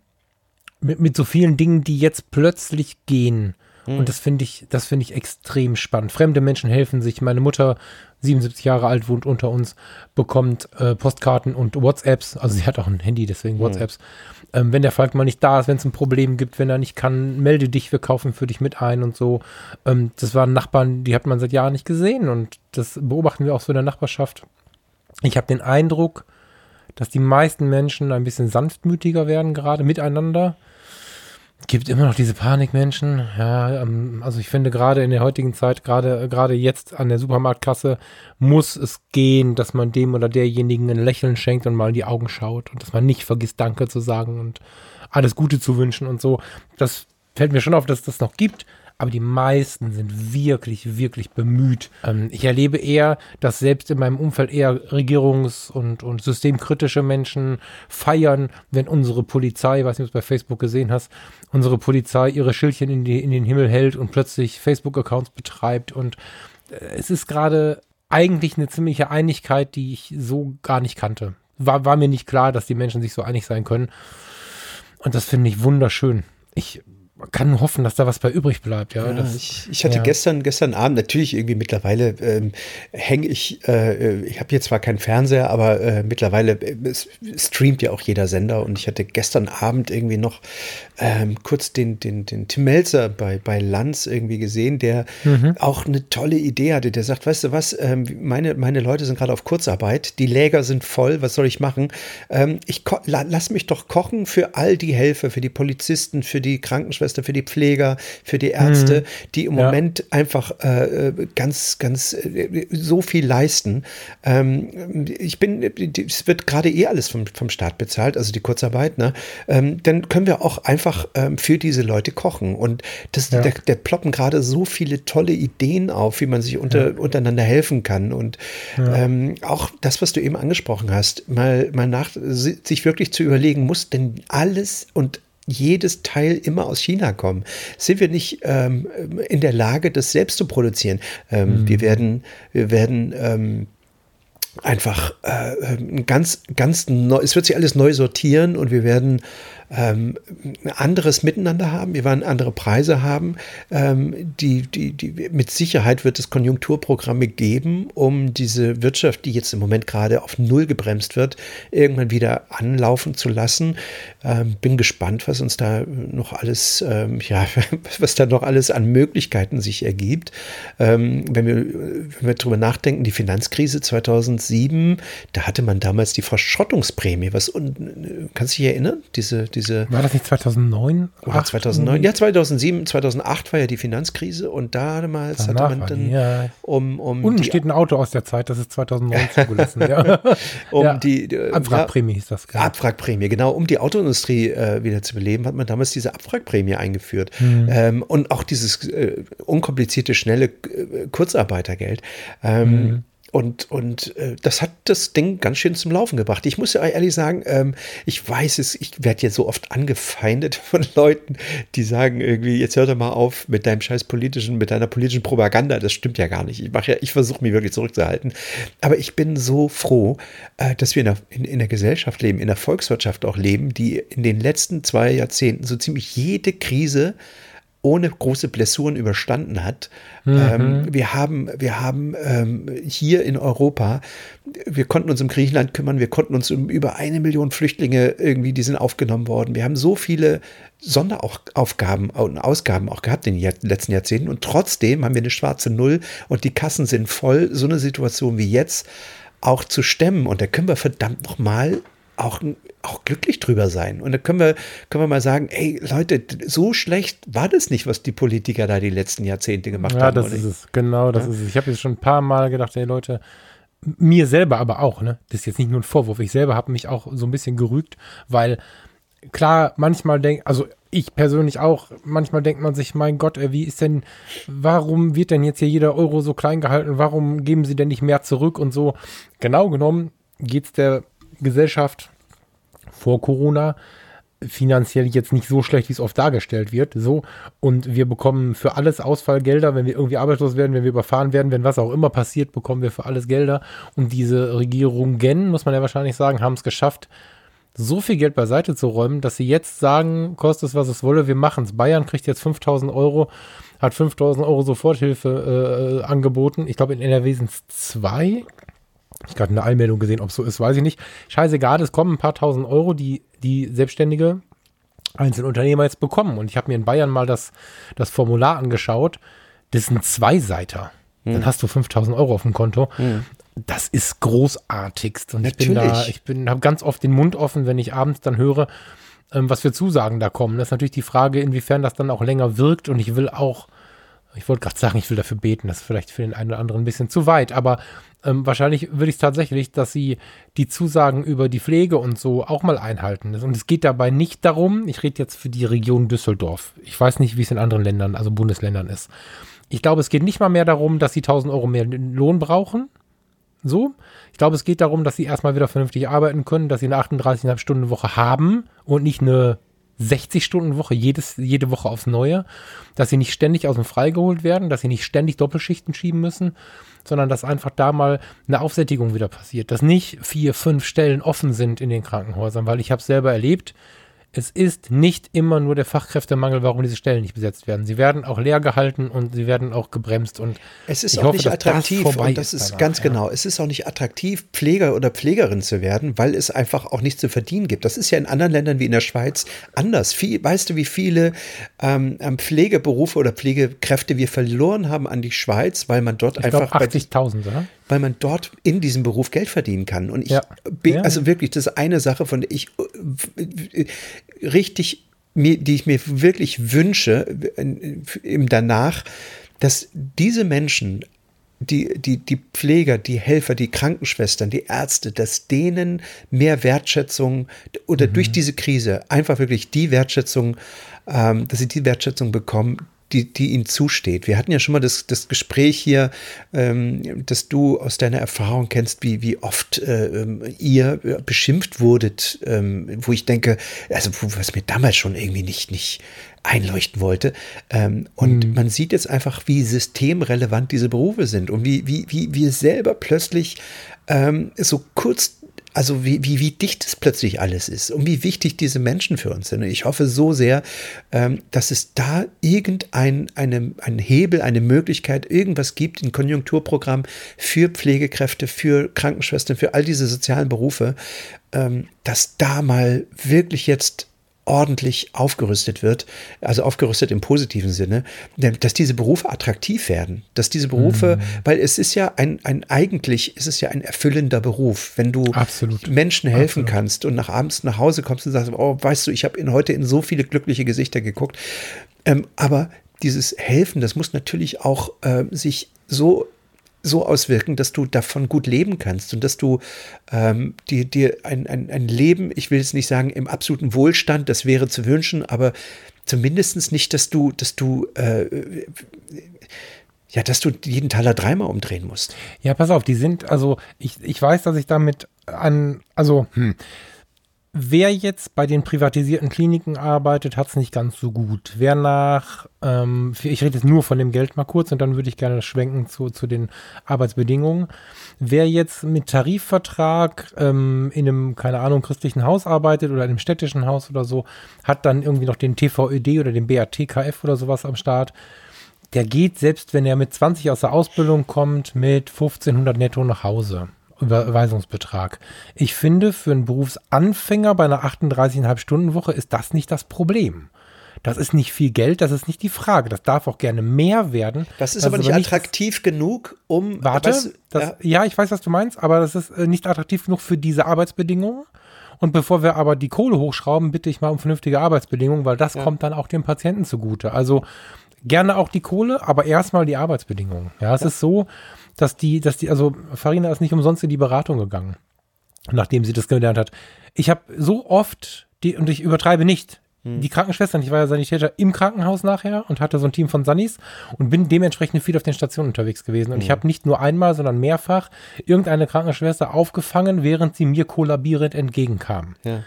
mit, mit so vielen Dingen, die jetzt plötzlich gehen. Mhm. Und das finde ich, das finde ich extrem spannend. Fremde Menschen helfen sich. Meine Mutter, 77 Jahre alt, wohnt unter uns, bekommt äh, Postkarten und WhatsApps. Also sie hat auch ein Handy, deswegen mhm. WhatsApps. Ähm, wenn der Falk mal nicht da ist, wenn es ein Problem gibt, wenn er nicht kann, melde dich, wir kaufen für dich mit ein und so. Ähm, das waren Nachbarn, die hat man seit Jahren nicht gesehen und das beobachten wir auch so in der Nachbarschaft. Ich habe den Eindruck, dass die meisten Menschen ein bisschen sanftmütiger werden, gerade miteinander gibt immer noch diese Panikmenschen. Ja, ähm, also ich finde gerade in der heutigen Zeit, gerade gerade jetzt an der Supermarktkasse, muss es gehen, dass man dem oder derjenigen ein Lächeln schenkt und mal in die Augen schaut und dass man nicht vergisst, Danke zu sagen und alles Gute zu wünschen und so. Das fällt mir schon auf, dass das noch gibt aber die meisten sind wirklich, wirklich bemüht. Ähm, ich erlebe eher, dass selbst in meinem Umfeld eher regierungs- und, und systemkritische Menschen feiern, wenn unsere Polizei, weiß nicht, ob du bei Facebook gesehen hast, unsere Polizei ihre Schildchen in, die, in den Himmel hält und plötzlich Facebook-Accounts betreibt. Und äh, es ist gerade eigentlich eine ziemliche Einigkeit, die ich so gar nicht kannte. War, war mir nicht klar, dass die Menschen sich so einig sein können. Und das finde ich wunderschön. Ich man kann hoffen, dass da was bei übrig bleibt. Ja, ja ich, ich, hatte ja. gestern, gestern Abend natürlich irgendwie mittlerweile ähm, hänge ich, äh, ich habe hier zwar keinen Fernseher, aber äh, mittlerweile äh, streamt ja auch jeder Sender und ich hatte gestern Abend irgendwie noch ähm, kurz den, den, den Tim Melzer bei, bei Lanz irgendwie gesehen, der mhm. auch eine tolle Idee hatte. Der sagt, weißt du was, ähm, meine, meine Leute sind gerade auf Kurzarbeit, die Läger sind voll, was soll ich machen? Ähm, ich la lass mich doch kochen für all die Helfer, für die Polizisten, für die Krankenschwestern Krankenschwester, für die Pfleger, für die Ärzte, mhm. die im ja. Moment einfach äh, ganz, ganz äh, so viel leisten. Ähm, ich bin, es wird gerade eh alles vom, vom Staat bezahlt, also die Kurzarbeit, ne? Ähm, dann können wir auch einfach ähm, für diese Leute kochen. Und das, ja. der, der ploppen gerade so viele tolle Ideen auf, wie man sich unter, ja. untereinander helfen kann. Und ähm, auch das, was du eben angesprochen hast, mal, mal nach, sich wirklich zu überlegen, muss denn alles und jedes Teil immer aus China kommen? Sind wir nicht ähm, in der Lage, das selbst zu produzieren? Ähm, mhm. Wir werden, wir werden ähm, einfach äh, ganz, ganz neu, es wird sich alles neu sortieren und wir werden ähm, anderes Miteinander haben, wir werden andere Preise haben. Ähm, die, die, die, mit Sicherheit wird es Konjunkturprogramme geben, um diese Wirtschaft, die jetzt im Moment gerade auf Null gebremst wird, irgendwann wieder anlaufen zu lassen. Ähm, bin gespannt, was uns da noch alles, ähm, ja, was da noch alles an Möglichkeiten sich ergibt. Ähm, wenn, wir, wenn wir drüber nachdenken, die Finanzkrise 2007, da hatte man damals die Verschrottungsprämie. Was, kannst du dich erinnern? Diese, diese, war das nicht 2009? Oder 2009? Ja, 2007, 2008 war ja die Finanzkrise und damals Danach hatte man dann ja. um, um Unten steht ein Auto aus der Zeit, das ist 2009 zugelassen. ja. um ja. die Abwrackprämie hieß das. Genau. Abwrackprämie, genau. Um die Autoindustrie äh, wieder zu beleben, hat man damals diese Abwrackprämie eingeführt. Mhm. Ähm, und auch dieses äh, unkomplizierte, schnelle äh, Kurzarbeitergeld. Ähm, mhm. Und, und äh, das hat das Ding ganz schön zum Laufen gebracht. Ich muss ja ehrlich sagen, ähm, ich weiß es, ich werde ja so oft angefeindet von Leuten, die sagen irgendwie, jetzt hör doch mal auf mit deinem scheiß politischen, mit deiner politischen Propaganda. Das stimmt ja gar nicht. Ich mache ja, ich versuche mich wirklich zurückzuhalten. Aber ich bin so froh, äh, dass wir in der, in, in der Gesellschaft leben, in der Volkswirtschaft auch leben, die in den letzten zwei Jahrzehnten so ziemlich jede Krise ohne große Blessuren überstanden hat. Mhm. Ähm, wir haben, wir haben ähm, hier in Europa, wir konnten uns um Griechenland kümmern, wir konnten uns um über eine Million Flüchtlinge irgendwie, die sind aufgenommen worden. Wir haben so viele Sonderaufgaben und Ausgaben auch gehabt in den letzten Jahrzehnten und trotzdem haben wir eine schwarze Null und die Kassen sind voll. So eine Situation wie jetzt auch zu stemmen und da können wir verdammt noch mal auch, auch glücklich drüber sein. Und da können wir, können wir mal sagen, ey Leute, so schlecht war das nicht, was die Politiker da die letzten Jahrzehnte gemacht ja, haben. Ja, das ist es. Genau, das ja? ist es. Ich habe jetzt schon ein paar Mal gedacht, ey Leute, mir selber aber auch, ne? Das ist jetzt nicht nur ein Vorwurf. Ich selber habe mich auch so ein bisschen gerügt, weil klar, manchmal denke, also ich persönlich auch, manchmal denkt man sich, mein Gott, ey, wie ist denn, warum wird denn jetzt hier jeder Euro so klein gehalten? Warum geben sie denn nicht mehr zurück und so? Genau genommen geht es der Gesellschaft vor Corona finanziell jetzt nicht so schlecht, wie es oft dargestellt wird. So. Und wir bekommen für alles Ausfallgelder, wenn wir irgendwie arbeitslos werden, wenn wir überfahren werden, wenn was auch immer passiert, bekommen wir für alles Gelder. Und diese Regierungen, muss man ja wahrscheinlich sagen, haben es geschafft, so viel Geld beiseite zu räumen, dass sie jetzt sagen, kostet es, was es wolle, wir machen es. Bayern kriegt jetzt 5000 Euro, hat 5000 Euro Soforthilfe äh, angeboten. Ich glaube, in NRW sind es zwei ich gerade eine Allmeldung gesehen, ob es so ist, weiß ich nicht. Scheißegal, es kommen ein paar tausend Euro, die die Selbstständige Einzelunternehmer jetzt bekommen. Und ich habe mir in Bayern mal das, das Formular angeschaut. Das ist ein Zweiseiter. Hm. Dann hast du 5000 Euro auf dem Konto. Hm. Das ist großartigst. Und Natürlich. ich bin da, ich bin, habe ganz oft den Mund offen, wenn ich abends dann höre, ähm, was für Zusagen da kommen. Das ist natürlich die Frage, inwiefern das dann auch länger wirkt. Und ich will auch, ich wollte gerade sagen, ich will dafür beten. Das ist vielleicht für den einen oder anderen ein bisschen zu weit. Aber ähm, wahrscheinlich würde ich es tatsächlich, dass sie die Zusagen über die Pflege und so auch mal einhalten. Und es geht dabei nicht darum, ich rede jetzt für die Region Düsseldorf. Ich weiß nicht, wie es in anderen Ländern, also Bundesländern ist. Ich glaube, es geht nicht mal mehr darum, dass sie 1000 Euro mehr Lohn brauchen. So. Ich glaube, es geht darum, dass sie erstmal wieder vernünftig arbeiten können, dass sie eine 38,5 Stunden Woche haben und nicht eine 60-Stunden-Woche, jede Woche aufs Neue, dass sie nicht ständig aus dem Frei geholt werden, dass sie nicht ständig Doppelschichten schieben müssen, sondern dass einfach da mal eine Aufsättigung wieder passiert, dass nicht vier, fünf Stellen offen sind in den Krankenhäusern, weil ich habe es selber erlebt, es ist nicht immer nur der Fachkräftemangel, warum diese Stellen nicht besetzt werden. Sie werden auch leer gehalten und sie werden auch gebremst. Und es ist auch hoffe, nicht attraktiv. Das und das ist danach, ganz ja. genau. Es ist auch nicht attraktiv, Pfleger oder Pflegerin zu werden, weil es einfach auch nichts zu verdienen gibt. Das ist ja in anderen Ländern wie in der Schweiz anders. Viel, weißt du, wie viele ähm, ähm Pflegeberufe oder Pflegekräfte wir verloren haben an die Schweiz, weil man dort ich einfach. 80.000, oder? Weil man dort in diesem Beruf Geld verdienen kann. Und ich, ja. Ja. also wirklich, das ist eine Sache, von der ich äh, richtig, die ich mir wirklich wünsche im danach, dass diese Menschen die, die, die Pfleger, die Helfer, die Krankenschwestern, die Ärzte, dass denen mehr Wertschätzung oder mhm. durch diese Krise einfach wirklich die Wertschätzung, ähm, dass sie die Wertschätzung bekommen, die, die ihnen zusteht. Wir hatten ja schon mal das, das Gespräch hier, ähm, dass du aus deiner Erfahrung kennst, wie, wie oft äh, ihr beschimpft wurdet, ähm, wo ich denke, also was mir damals schon irgendwie nicht, nicht einleuchten wollte. Ähm, und mhm. man sieht jetzt einfach, wie systemrelevant diese Berufe sind und wie, wie, wie wir selber plötzlich ähm, so kurz also wie, wie, wie dicht es plötzlich alles ist und wie wichtig diese Menschen für uns sind. Und ich hoffe so sehr, ähm, dass es da irgendein eine, ein Hebel, eine Möglichkeit, irgendwas gibt, ein Konjunkturprogramm für Pflegekräfte, für Krankenschwestern, für all diese sozialen Berufe, ähm, dass da mal wirklich jetzt ordentlich aufgerüstet wird, also aufgerüstet im positiven Sinne, dass diese Berufe attraktiv werden, dass diese Berufe, mhm. weil es ist ja ein, ein, eigentlich ist es ja ein erfüllender Beruf, wenn du Absolut. Menschen helfen Absolut. kannst und nach abends nach Hause kommst und sagst, oh, weißt du, ich habe in heute in so viele glückliche Gesichter geguckt, ähm, aber dieses Helfen, das muss natürlich auch äh, sich so so auswirken, dass du davon gut leben kannst und dass du ähm, dir, dir ein, ein, ein Leben, ich will jetzt nicht sagen im absoluten Wohlstand, das wäre zu wünschen, aber zumindest nicht, dass du, dass du äh, ja, dass du jeden Taler dreimal umdrehen musst. Ja, pass auf, die sind, also ich, ich weiß, dass ich damit an, also, hm, Wer jetzt bei den privatisierten Kliniken arbeitet, hat es nicht ganz so gut. Wer nach, ähm, ich rede jetzt nur von dem Geld mal kurz und dann würde ich gerne schwenken zu, zu den Arbeitsbedingungen. Wer jetzt mit Tarifvertrag ähm, in einem, keine Ahnung, christlichen Haus arbeitet oder in einem städtischen Haus oder so, hat dann irgendwie noch den TVÖD oder den BATKF oder sowas am Start. Der geht, selbst wenn er mit 20 aus der Ausbildung kommt, mit 1500 netto nach Hause. Überweisungsbetrag. Ich finde, für einen Berufsanfänger bei einer 38,5 Stunden Woche ist das nicht das Problem. Das ist nicht viel Geld, das ist nicht die Frage. Das darf auch gerne mehr werden. Das ist das aber nicht aber attraktiv nicht, genug, um. Warte, was, das, ja. ja. ich weiß, was du meinst, aber das ist äh, nicht attraktiv genug für diese Arbeitsbedingungen. Und bevor wir aber die Kohle hochschrauben, bitte ich mal um vernünftige Arbeitsbedingungen, weil das ja. kommt dann auch dem Patienten zugute. Also gerne auch die Kohle, aber erstmal die Arbeitsbedingungen. Ja, es ja. ist so, dass die, dass die, also Farina ist nicht umsonst in die Beratung gegangen, nachdem sie das gelernt hat. Ich habe so oft, die, und ich übertreibe nicht, hm. die Krankenschwestern, ich war ja Sanitäter im Krankenhaus nachher und hatte so ein Team von Sunnis und bin dementsprechend viel auf den Stationen unterwegs gewesen. Und mhm. ich hm. habe nicht nur einmal, sondern mehrfach irgendeine Krankenschwester aufgefangen, während sie mir kollabierend entgegenkam. Ja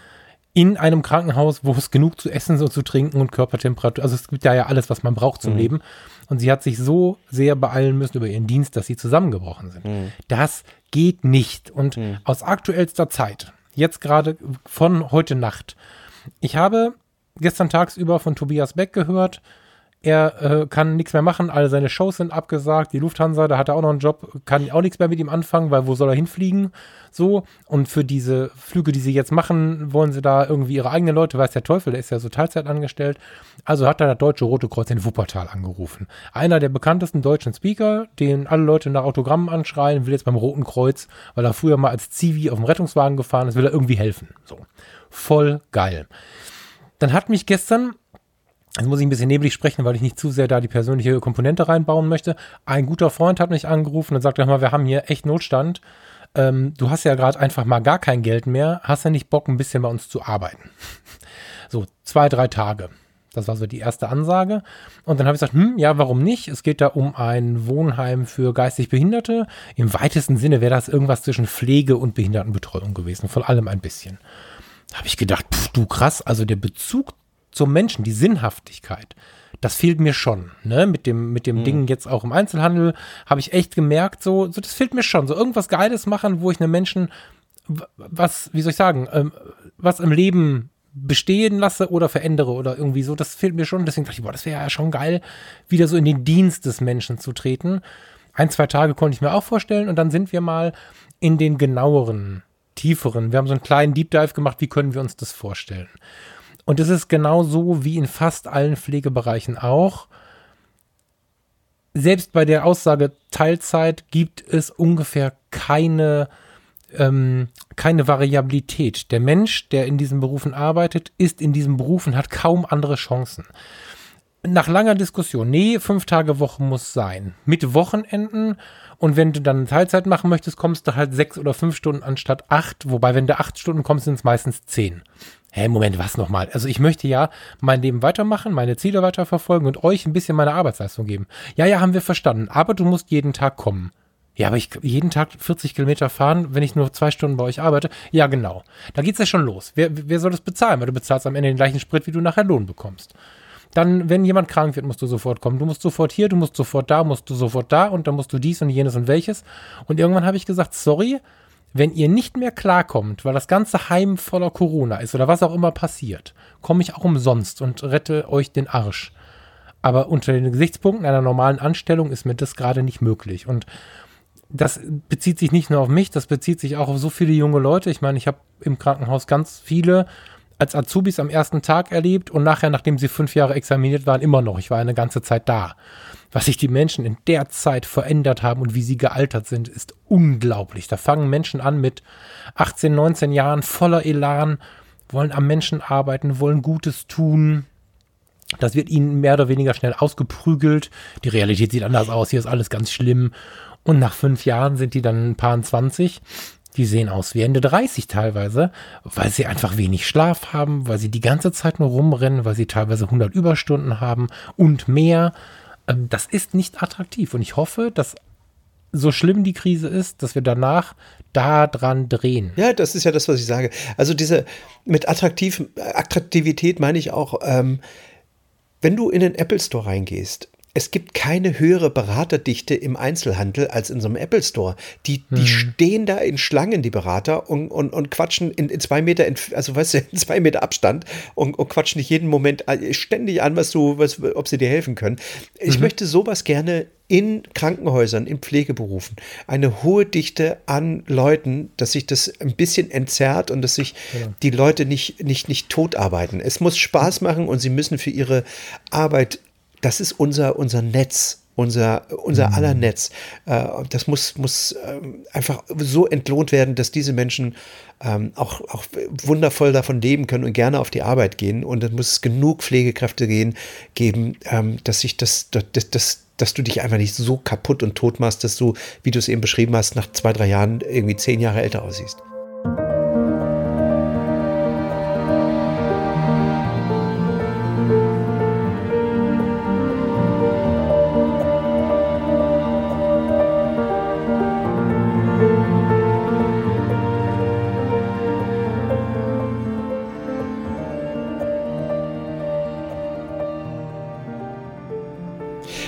in einem Krankenhaus, wo es genug zu essen und zu trinken und Körpertemperatur, also es gibt ja ja alles, was man braucht zum mhm. Leben. Und sie hat sich so sehr beeilen müssen über ihren Dienst, dass sie zusammengebrochen sind. Mhm. Das geht nicht. Und mhm. aus aktuellster Zeit, jetzt gerade von heute Nacht, ich habe gestern tagsüber von Tobias Beck gehört, er äh, kann nichts mehr machen, alle seine Shows sind abgesagt. Die Lufthansa, da hat er auch noch einen Job, kann auch nichts mehr mit ihm anfangen, weil wo soll er hinfliegen? So. Und für diese Flüge, die sie jetzt machen, wollen sie da irgendwie ihre eigenen Leute, weiß der Teufel, der ist ja so Teilzeit angestellt. Also hat er das Deutsche Rote Kreuz in Wuppertal angerufen. Einer der bekanntesten deutschen Speaker, den alle Leute nach Autogrammen anschreien, will jetzt beim Roten Kreuz, weil er früher mal als Zivi auf dem Rettungswagen gefahren ist, will er irgendwie helfen. So. Voll geil. Dann hat mich gestern Jetzt muss ich ein bisschen neblig sprechen, weil ich nicht zu sehr da die persönliche Komponente reinbauen möchte. Ein guter Freund hat mich angerufen und sagt, mal, wir haben hier echt Notstand. Ähm, du hast ja gerade einfach mal gar kein Geld mehr. Hast du nicht Bock, ein bisschen bei uns zu arbeiten? So, zwei, drei Tage. Das war so die erste Ansage. Und dann habe ich gesagt, hm, ja, warum nicht? Es geht da um ein Wohnheim für geistig Behinderte. Im weitesten Sinne wäre das irgendwas zwischen Pflege und Behindertenbetreuung gewesen. Von allem ein bisschen. Da habe ich gedacht, pff, du krass, also der Bezug zum Menschen, die Sinnhaftigkeit, das fehlt mir schon. Ne? Mit dem, mit dem mhm. Ding jetzt auch im Einzelhandel habe ich echt gemerkt, so, so, das fehlt mir schon. So irgendwas Geiles machen, wo ich einem Menschen was, wie soll ich sagen, ähm, was im Leben bestehen lasse oder verändere oder irgendwie so, das fehlt mir schon. Deswegen dachte ich, boah, das wäre ja schon geil, wieder so in den Dienst des Menschen zu treten. Ein, zwei Tage konnte ich mir auch vorstellen und dann sind wir mal in den genaueren, tieferen. Wir haben so einen kleinen Deep Dive gemacht, wie können wir uns das vorstellen? Und es ist genau so wie in fast allen Pflegebereichen auch. Selbst bei der Aussage Teilzeit gibt es ungefähr keine, ähm, keine Variabilität. Der Mensch, der in diesen Berufen arbeitet, ist in diesen Berufen, hat kaum andere Chancen. Nach langer Diskussion, nee, fünf Tage Woche muss sein. Mit Wochenenden und wenn du dann Teilzeit machen möchtest, kommst du halt sechs oder fünf Stunden anstatt acht. Wobei, wenn du acht Stunden kommst, sind es meistens zehn hä, Moment, was nochmal? Also ich möchte ja mein Leben weitermachen, meine Ziele weiterverfolgen und euch ein bisschen meine Arbeitsleistung geben. Ja, ja, haben wir verstanden. Aber du musst jeden Tag kommen. Ja, aber ich jeden Tag 40 Kilometer fahren, wenn ich nur zwei Stunden bei euch arbeite. Ja, genau. Da geht's ja schon los. Wer, wer soll das bezahlen? Weil du bezahlst am Ende den gleichen Sprit, wie du nachher Lohn bekommst. Dann, wenn jemand krank wird, musst du sofort kommen. Du musst sofort hier, du musst sofort da, musst du sofort da und dann musst du dies und jenes und welches. Und irgendwann habe ich gesagt, sorry, wenn ihr nicht mehr klarkommt, weil das ganze Heim voller Corona ist oder was auch immer passiert, komme ich auch umsonst und rette euch den Arsch. Aber unter den Gesichtspunkten einer normalen Anstellung ist mir das gerade nicht möglich. Und das bezieht sich nicht nur auf mich, das bezieht sich auch auf so viele junge Leute. Ich meine, ich habe im Krankenhaus ganz viele als Azubis am ersten Tag erlebt und nachher, nachdem sie fünf Jahre examiniert waren, immer noch. Ich war eine ganze Zeit da was sich die Menschen in der Zeit verändert haben und wie sie gealtert sind, ist unglaublich. Da fangen Menschen an mit 18, 19 Jahren voller Elan, wollen am Menschen arbeiten, wollen Gutes tun. Das wird ihnen mehr oder weniger schnell ausgeprügelt. Die Realität sieht anders aus, hier ist alles ganz schlimm. Und nach fünf Jahren sind die dann ein paar 20. Die sehen aus wie Ende 30 teilweise, weil sie einfach wenig Schlaf haben, weil sie die ganze Zeit nur rumrennen, weil sie teilweise 100 Überstunden haben und mehr. Ähm, das ist nicht attraktiv. Und ich hoffe, dass so schlimm die Krise ist, dass wir danach da dran drehen. Ja, das ist ja das, was ich sage. Also diese mit attraktiv, Attraktivität meine ich auch, ähm, wenn du in den Apple Store reingehst es gibt keine höhere Beraterdichte im Einzelhandel als in so einem Apple Store. Die, die mhm. stehen da in Schlangen, die Berater, und, und, und quatschen in, in zwei Meter, also weißt du, in zwei Meter Abstand und, und quatschen dich jeden Moment äh, ständig an, was du, was, ob sie dir helfen können. Ich mhm. möchte sowas gerne in Krankenhäusern, in Pflegeberufen eine hohe Dichte an Leuten, dass sich das ein bisschen entzerrt und dass sich ja. die Leute nicht, nicht, nicht tot arbeiten. Es muss Spaß machen und sie müssen für ihre Arbeit das ist unser, unser Netz, unser, unser mhm. aller Netz. Äh, das muss, muss ähm, einfach so entlohnt werden, dass diese Menschen ähm, auch, auch wundervoll davon leben können und gerne auf die Arbeit gehen. Und es muss genug Pflegekräfte gehen, geben, ähm, dass sich das, das, das dass du dich einfach nicht so kaputt und tot machst, dass du, wie du es eben beschrieben hast, nach zwei, drei Jahren irgendwie zehn Jahre älter aussiehst.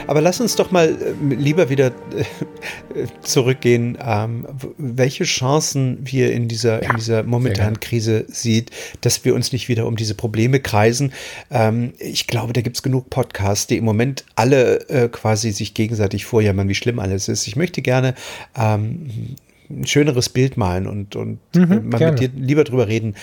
Aber lass uns doch mal äh, lieber wieder äh, zurückgehen, ähm, welche Chancen wir in dieser, ja, in dieser momentanen Krise sieht, dass wir uns nicht wieder um diese Probleme kreisen. Ähm, ich glaube, da gibt es genug Podcasts, die im Moment alle äh, quasi sich gegenseitig vorjammern, wie schlimm alles ist. Ich möchte gerne ähm, ein schöneres Bild malen und, und mhm, mal gerne. mit dir lieber drüber reden,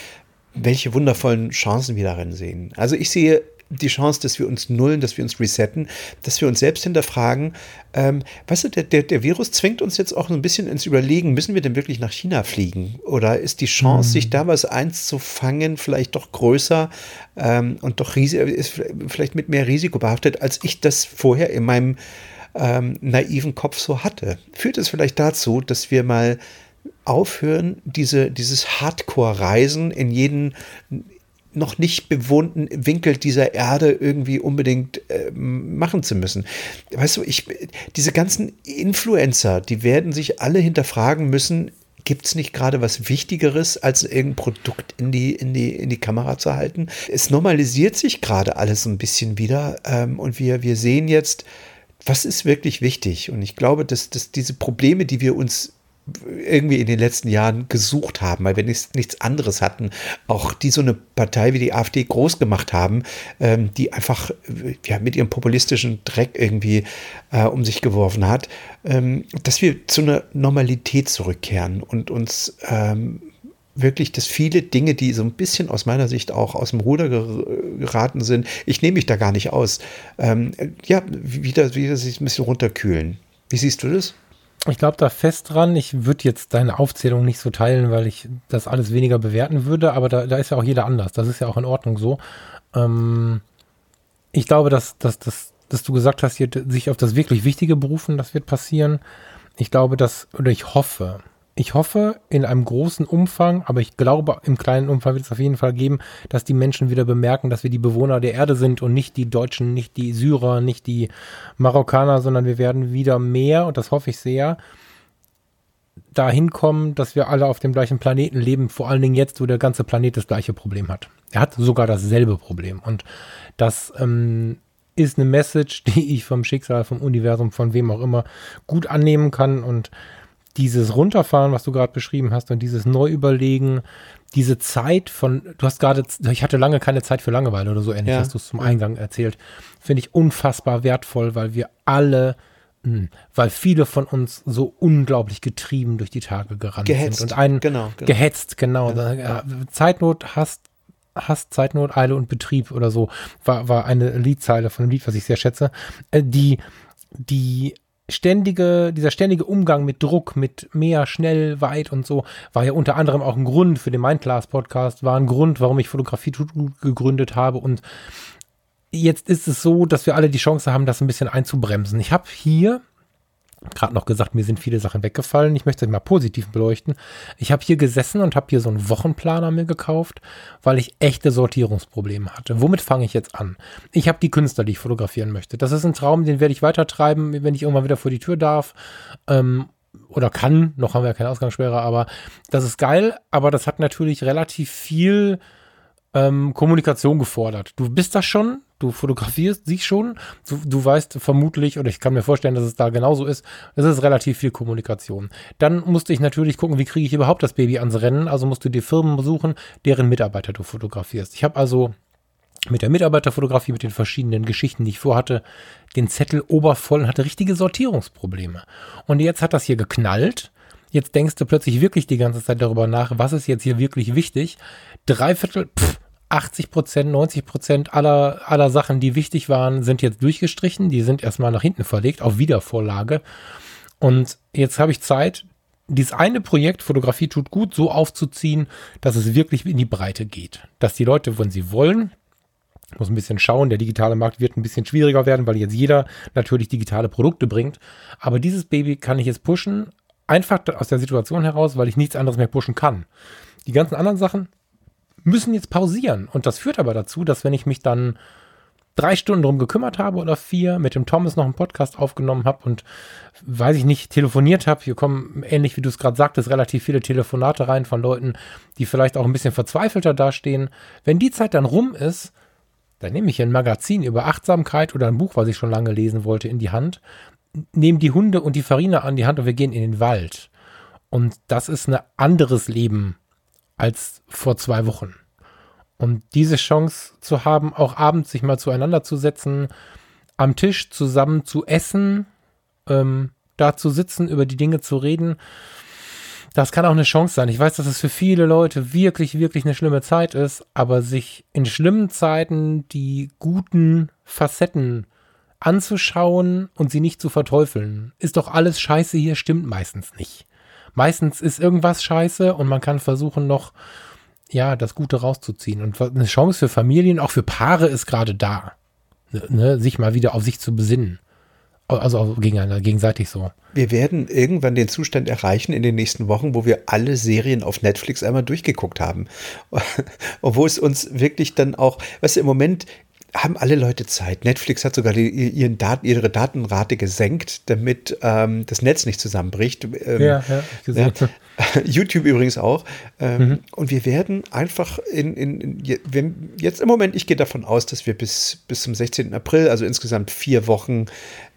welche wundervollen Chancen wir darin sehen. Also ich sehe die Chance, dass wir uns nullen, dass wir uns resetten, dass wir uns selbst hinterfragen. Ähm, weißt du, der, der, der Virus zwingt uns jetzt auch ein bisschen ins Überlegen, müssen wir denn wirklich nach China fliegen? Oder ist die Chance, mhm. sich da was einzufangen, vielleicht doch größer ähm, und doch ist vielleicht mit mehr Risiko behaftet, als ich das vorher in meinem ähm, naiven Kopf so hatte? Führt es vielleicht dazu, dass wir mal aufhören, diese, dieses Hardcore-Reisen in jeden, noch nicht bewohnten Winkel dieser Erde irgendwie unbedingt äh, machen zu müssen. Weißt du, ich, diese ganzen Influencer, die werden sich alle hinterfragen müssen, Gibt es nicht gerade was Wichtigeres, als irgendein Produkt in die, in, die, in die Kamera zu halten? Es normalisiert sich gerade alles ein bisschen wieder ähm, und wir, wir sehen jetzt, was ist wirklich wichtig. Und ich glaube, dass, dass diese Probleme, die wir uns irgendwie in den letzten Jahren gesucht haben, weil wir nichts, nichts anderes hatten, auch die so eine Partei wie die AfD groß gemacht haben, ähm, die einfach ja, mit ihrem populistischen Dreck irgendwie äh, um sich geworfen hat, ähm, dass wir zu einer Normalität zurückkehren und uns ähm, wirklich, dass viele Dinge, die so ein bisschen aus meiner Sicht auch aus dem Ruder geraten sind, ich nehme mich da gar nicht aus, ähm, ja, wieder, wieder sich ein bisschen runterkühlen. Wie siehst du das? Ich glaube da fest dran. Ich würde jetzt deine Aufzählung nicht so teilen, weil ich das alles weniger bewerten würde, aber da, da ist ja auch jeder anders. Das ist ja auch in Ordnung so. Ähm, ich glaube, dass, dass, dass, dass du gesagt hast, hier, sich auf das wirklich Wichtige berufen, das wird passieren. Ich glaube, dass, oder ich hoffe, ich hoffe in einem großen Umfang, aber ich glaube, im kleinen Umfang wird es auf jeden Fall geben, dass die Menschen wieder bemerken, dass wir die Bewohner der Erde sind und nicht die Deutschen, nicht die Syrer, nicht die Marokkaner, sondern wir werden wieder mehr, und das hoffe ich sehr, dahin kommen, dass wir alle auf dem gleichen Planeten leben, vor allen Dingen jetzt, wo der ganze Planet das gleiche Problem hat. Er hat sogar dasselbe Problem. Und das ähm, ist eine Message, die ich vom Schicksal, vom Universum, von wem auch immer gut annehmen kann und dieses Runterfahren, was du gerade beschrieben hast, und dieses Neuüberlegen, diese Zeit von, du hast gerade, ich hatte lange keine Zeit für Langeweile oder so ähnlich, ja. hast du es zum Eingang erzählt, finde ich unfassbar wertvoll, weil wir alle, mh, hm, weil viele von uns so unglaublich getrieben durch die Tage gerannt gehetzt. sind und einen genau, genau. gehetzt, genau. Ja, ja. Zeitnot hast Hast Zeitnot, Eile und Betrieb oder so, war, war eine Liedzeile von einem Lied, was ich sehr schätze, äh, die, die ständige, dieser ständige Umgang mit Druck, mit mehr, schnell, weit und so, war ja unter anderem auch ein Grund für den Mindclass Podcast, war ein Grund, warum ich Fotografie gegründet habe und jetzt ist es so, dass wir alle die Chance haben, das ein bisschen einzubremsen. Ich habe hier gerade noch gesagt, mir sind viele Sachen weggefallen. Ich möchte es mal positiv beleuchten. Ich habe hier gesessen und habe hier so einen Wochenplaner mir gekauft, weil ich echte Sortierungsprobleme hatte. Womit fange ich jetzt an? Ich habe die Künstler, die ich fotografieren möchte. Das ist ein Traum, den werde ich weitertreiben, wenn ich irgendwann wieder vor die Tür darf. Ähm, oder kann, noch haben wir ja keine Ausgangssperre, aber das ist geil, aber das hat natürlich relativ viel ähm, Kommunikation gefordert. Du bist das schon, du fotografierst sie schon, du, du, weißt vermutlich, oder ich kann mir vorstellen, dass es da genauso ist, es ist relativ viel Kommunikation. Dann musste ich natürlich gucken, wie kriege ich überhaupt das Baby ans Rennen, also musst du dir Firmen besuchen, deren Mitarbeiter du fotografierst. Ich habe also mit der Mitarbeiterfotografie, mit den verschiedenen Geschichten, die ich vorhatte, den Zettel obervoll und hatte richtige Sortierungsprobleme. Und jetzt hat das hier geknallt. Jetzt denkst du plötzlich wirklich die ganze Zeit darüber nach, was ist jetzt hier wirklich wichtig. Dreiviertel, pff, 80 Prozent, 90 Prozent aller, aller Sachen, die wichtig waren, sind jetzt durchgestrichen. Die sind erstmal nach hinten verlegt, auf Wiedervorlage. Und jetzt habe ich Zeit, dieses eine Projekt Fotografie tut gut so aufzuziehen, dass es wirklich in die Breite geht. Dass die Leute, wenn sie wollen, muss ein bisschen schauen, der digitale Markt wird ein bisschen schwieriger werden, weil jetzt jeder natürlich digitale Produkte bringt. Aber dieses Baby kann ich jetzt pushen, einfach aus der Situation heraus, weil ich nichts anderes mehr pushen kann. Die ganzen anderen Sachen müssen jetzt pausieren. Und das führt aber dazu, dass wenn ich mich dann drei Stunden drum gekümmert habe oder vier, mit dem Thomas noch einen Podcast aufgenommen habe und weiß ich nicht, telefoniert habe. Hier kommen, ähnlich wie du es gerade sagtest, relativ viele Telefonate rein von Leuten, die vielleicht auch ein bisschen verzweifelter dastehen. Wenn die Zeit dann rum ist, dann nehme ich ein Magazin über Achtsamkeit oder ein Buch, was ich schon lange lesen wollte, in die Hand, nehme die Hunde und die Farina an die Hand und wir gehen in den Wald. Und das ist ein anderes Leben als vor zwei Wochen. Und diese Chance zu haben, auch abends sich mal zueinander zu setzen, am Tisch zusammen zu essen, ähm, da zu sitzen, über die Dinge zu reden, das kann auch eine Chance sein. Ich weiß, dass es für viele Leute wirklich, wirklich eine schlimme Zeit ist, aber sich in schlimmen Zeiten die guten Facetten anzuschauen und sie nicht zu verteufeln, ist doch alles scheiße hier, stimmt meistens nicht meistens ist irgendwas scheiße und man kann versuchen noch, ja, das Gute rauszuziehen. Und eine Chance für Familien, auch für Paare ist gerade da, ne, ne, sich mal wieder auf sich zu besinnen. Also gegenseitig so. Wir werden irgendwann den Zustand erreichen in den nächsten Wochen, wo wir alle Serien auf Netflix einmal durchgeguckt haben. Obwohl es uns wirklich dann auch, weißt du, im Moment haben alle Leute Zeit. Netflix hat sogar die, Dat ihre Datenrate gesenkt, damit ähm, das Netz nicht zusammenbricht. Ähm, ja, ja, ja, YouTube übrigens auch. Ähm, mhm. Und wir werden einfach in, in, in, jetzt im Moment, ich gehe davon aus, dass wir bis, bis zum 16. April, also insgesamt vier Wochen,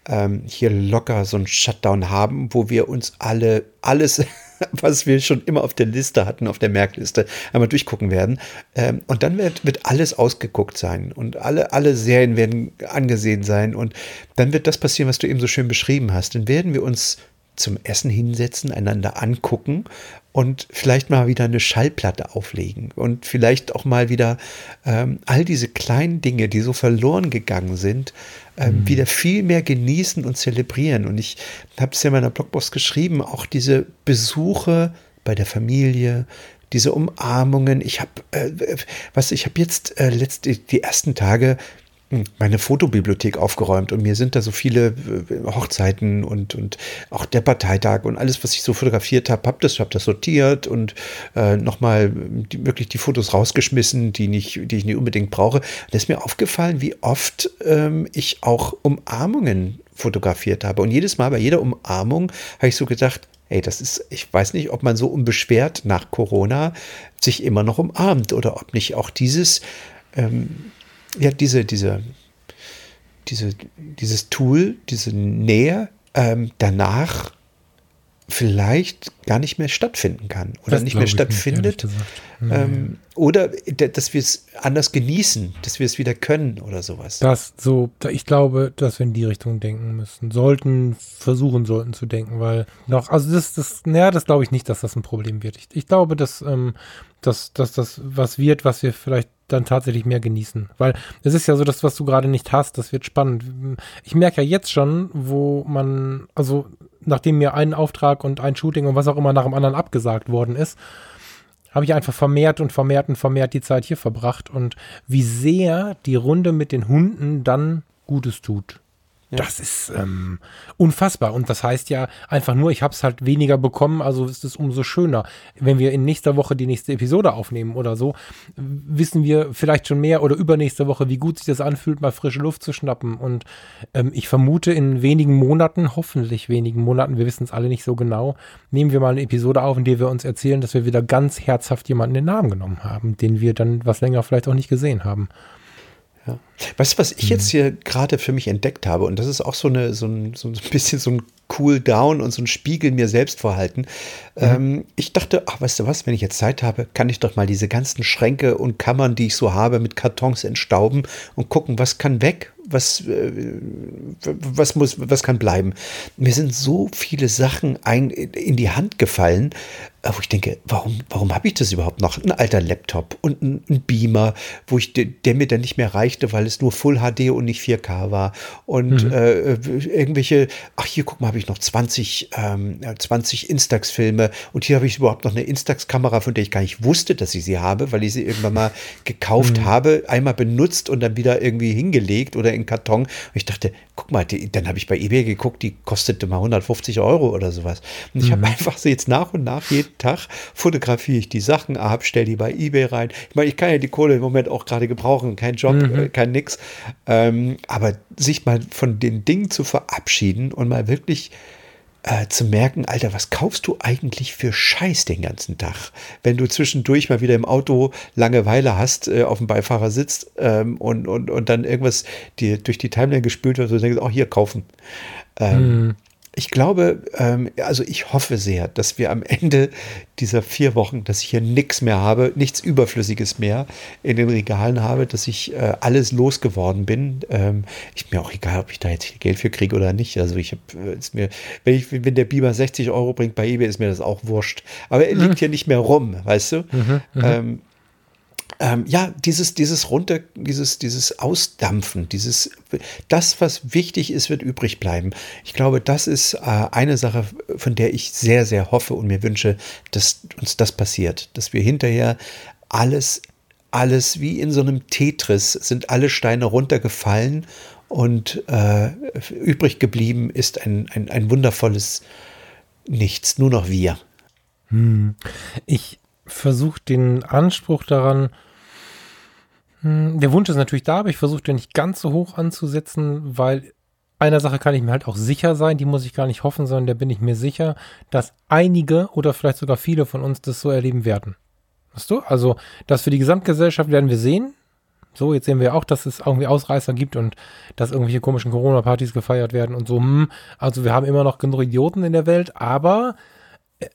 ähm, hier locker so einen Shutdown haben, wo wir uns alle alles was wir schon immer auf der Liste hatten, auf der Merkliste, einmal durchgucken werden. Ähm, und dann wird, wird alles ausgeguckt sein und alle, alle Serien werden angesehen sein. Und dann wird das passieren, was du eben so schön beschrieben hast. Dann werden wir uns zum Essen hinsetzen, einander angucken und vielleicht mal wieder eine Schallplatte auflegen und vielleicht auch mal wieder ähm, all diese kleinen Dinge, die so verloren gegangen sind, ähm, mhm. wieder viel mehr genießen und zelebrieren. Und ich habe es ja in meiner Blogpost geschrieben, auch diese Besuche bei der Familie, diese Umarmungen. Ich habe, äh, was ich habe jetzt äh, letzte, die ersten Tage meine Fotobibliothek aufgeräumt und mir sind da so viele äh, Hochzeiten und, und auch der Parteitag und alles, was ich so fotografiert habe, habe das, hab das sortiert und äh, nochmal wirklich die Fotos rausgeschmissen, die, nicht, die ich nicht unbedingt brauche. Da ist mir aufgefallen, wie oft ähm, ich auch Umarmungen fotografiert habe. Und jedes Mal bei jeder Umarmung habe ich so gedacht, Ey, das ist, ich weiß nicht, ob man so unbeschwert nach Corona sich immer noch umarmt oder ob nicht auch dieses ähm, ja, diese, diese, diese, dieses Tool, diese Nähe ähm, danach vielleicht gar nicht mehr stattfinden kann oder das nicht mehr stattfindet. Nicht, ähm, oder dass wir es anders genießen, dass wir es wieder können oder sowas. Das so, ich glaube, dass wir in die Richtung denken müssen, sollten, versuchen sollten zu denken, weil noch, also das, das, naja, das glaube ich nicht, dass das ein Problem wird. Ich, ich glaube, dass, ähm, dass, dass das was wird, was wir vielleicht dann tatsächlich mehr genießen. Weil es ist ja so, das, was du gerade nicht hast, das wird spannend. Ich merke ja jetzt schon, wo man, also nachdem mir ein Auftrag und ein Shooting und was auch immer nach dem anderen abgesagt worden ist, habe ich einfach vermehrt und vermehrt und vermehrt die Zeit hier verbracht und wie sehr die Runde mit den Hunden dann Gutes tut. Ja. Das ist ähm, unfassbar. Und das heißt ja einfach nur, ich habe es halt weniger bekommen, also ist es umso schöner. Wenn wir in nächster Woche die nächste Episode aufnehmen oder so, wissen wir vielleicht schon mehr oder übernächste Woche, wie gut sich das anfühlt, mal frische Luft zu schnappen. Und ähm, ich vermute, in wenigen Monaten, hoffentlich wenigen Monaten, wir wissen es alle nicht so genau, nehmen wir mal eine Episode auf, in der wir uns erzählen, dass wir wieder ganz herzhaft jemanden in den Namen genommen haben, den wir dann was länger vielleicht auch nicht gesehen haben. Ja. Weißt du, was ich jetzt mhm. hier gerade für mich entdeckt habe? Und das ist auch so, eine, so, ein, so ein bisschen so ein Cool Down und so ein Spiegel mir selbst vorhalten. Mhm. Ähm, ich dachte, ach, weißt du was, wenn ich jetzt Zeit habe, kann ich doch mal diese ganzen Schränke und Kammern, die ich so habe, mit Kartons entstauben und gucken, was kann weg, was, äh, was muss, was kann bleiben. Mir sind so viele Sachen ein, in die Hand gefallen, äh, wo ich denke, warum, warum habe ich das überhaupt noch? Ein alter Laptop und ein, ein Beamer, wo ich, der mir dann nicht mehr reichte, weil es nur Full HD und nicht 4K war. Und mhm. äh, irgendwelche, ach hier, guck mal, habe ich noch 20, ähm, 20 Instax-Filme und hier habe ich überhaupt noch eine Instax-Kamera, von der ich gar nicht wusste, dass ich sie habe, weil ich sie irgendwann mal gekauft mhm. habe, einmal benutzt und dann wieder irgendwie hingelegt oder in Karton. Und ich dachte, guck mal, die, dann habe ich bei eBay geguckt, die kostete mal 150 Euro oder sowas. Und ich mhm. habe einfach so jetzt nach und nach jeden Tag fotografiere ich die Sachen ab, stelle die bei eBay rein. Ich meine, ich kann ja die Kohle im Moment auch gerade gebrauchen, kein Job, mhm. äh, kein nix. Ähm, aber sich mal von den Dingen zu verabschieden und mal wirklich äh, zu merken, Alter, was kaufst du eigentlich für Scheiß den ganzen Tag? Wenn du zwischendurch mal wieder im Auto Langeweile hast, äh, auf dem Beifahrer sitzt ähm, und, und, und dann irgendwas dir durch die Timeline gespült wird und denkst, oh, hier kaufen. Ähm, mhm. Ich glaube, ähm, also ich hoffe sehr, dass wir am Ende dieser vier Wochen, dass ich hier nichts mehr habe, nichts Überflüssiges mehr in den Regalen habe, dass ich äh, alles losgeworden bin. Ähm, ich mir auch egal, ob ich da jetzt Geld für kriege oder nicht. Also ich habe äh, mir, wenn ich, wenn der Beamer 60 Euro bringt bei eBay, ist mir das auch wurscht. Aber er liegt mhm. hier nicht mehr rum, weißt du? Mhm, mhm. ähm, ähm, ja, dieses, dieses runter, dieses, dieses Ausdampfen, dieses, das, was wichtig ist, wird übrig bleiben. Ich glaube, das ist äh, eine Sache, von der ich sehr, sehr hoffe und mir wünsche, dass uns das passiert, dass wir hinterher alles, alles wie in so einem Tetris sind alle Steine runtergefallen und äh, übrig geblieben ist ein, ein, ein wundervolles Nichts, nur noch wir. Hm. Ich versuche den Anspruch daran, hm, der Wunsch ist natürlich da, aber ich versuche den nicht ganz so hoch anzusetzen, weil einer Sache kann ich mir halt auch sicher sein, die muss ich gar nicht hoffen, sondern da bin ich mir sicher, dass einige oder vielleicht sogar viele von uns das so erleben werden. Weißt du? Also, das für die Gesamtgesellschaft werden wir sehen. So, jetzt sehen wir auch, dass es irgendwie Ausreißer gibt und dass irgendwelche komischen Corona-Partys gefeiert werden und so. Hm, also, wir haben immer noch genug Idioten in der Welt, aber äh,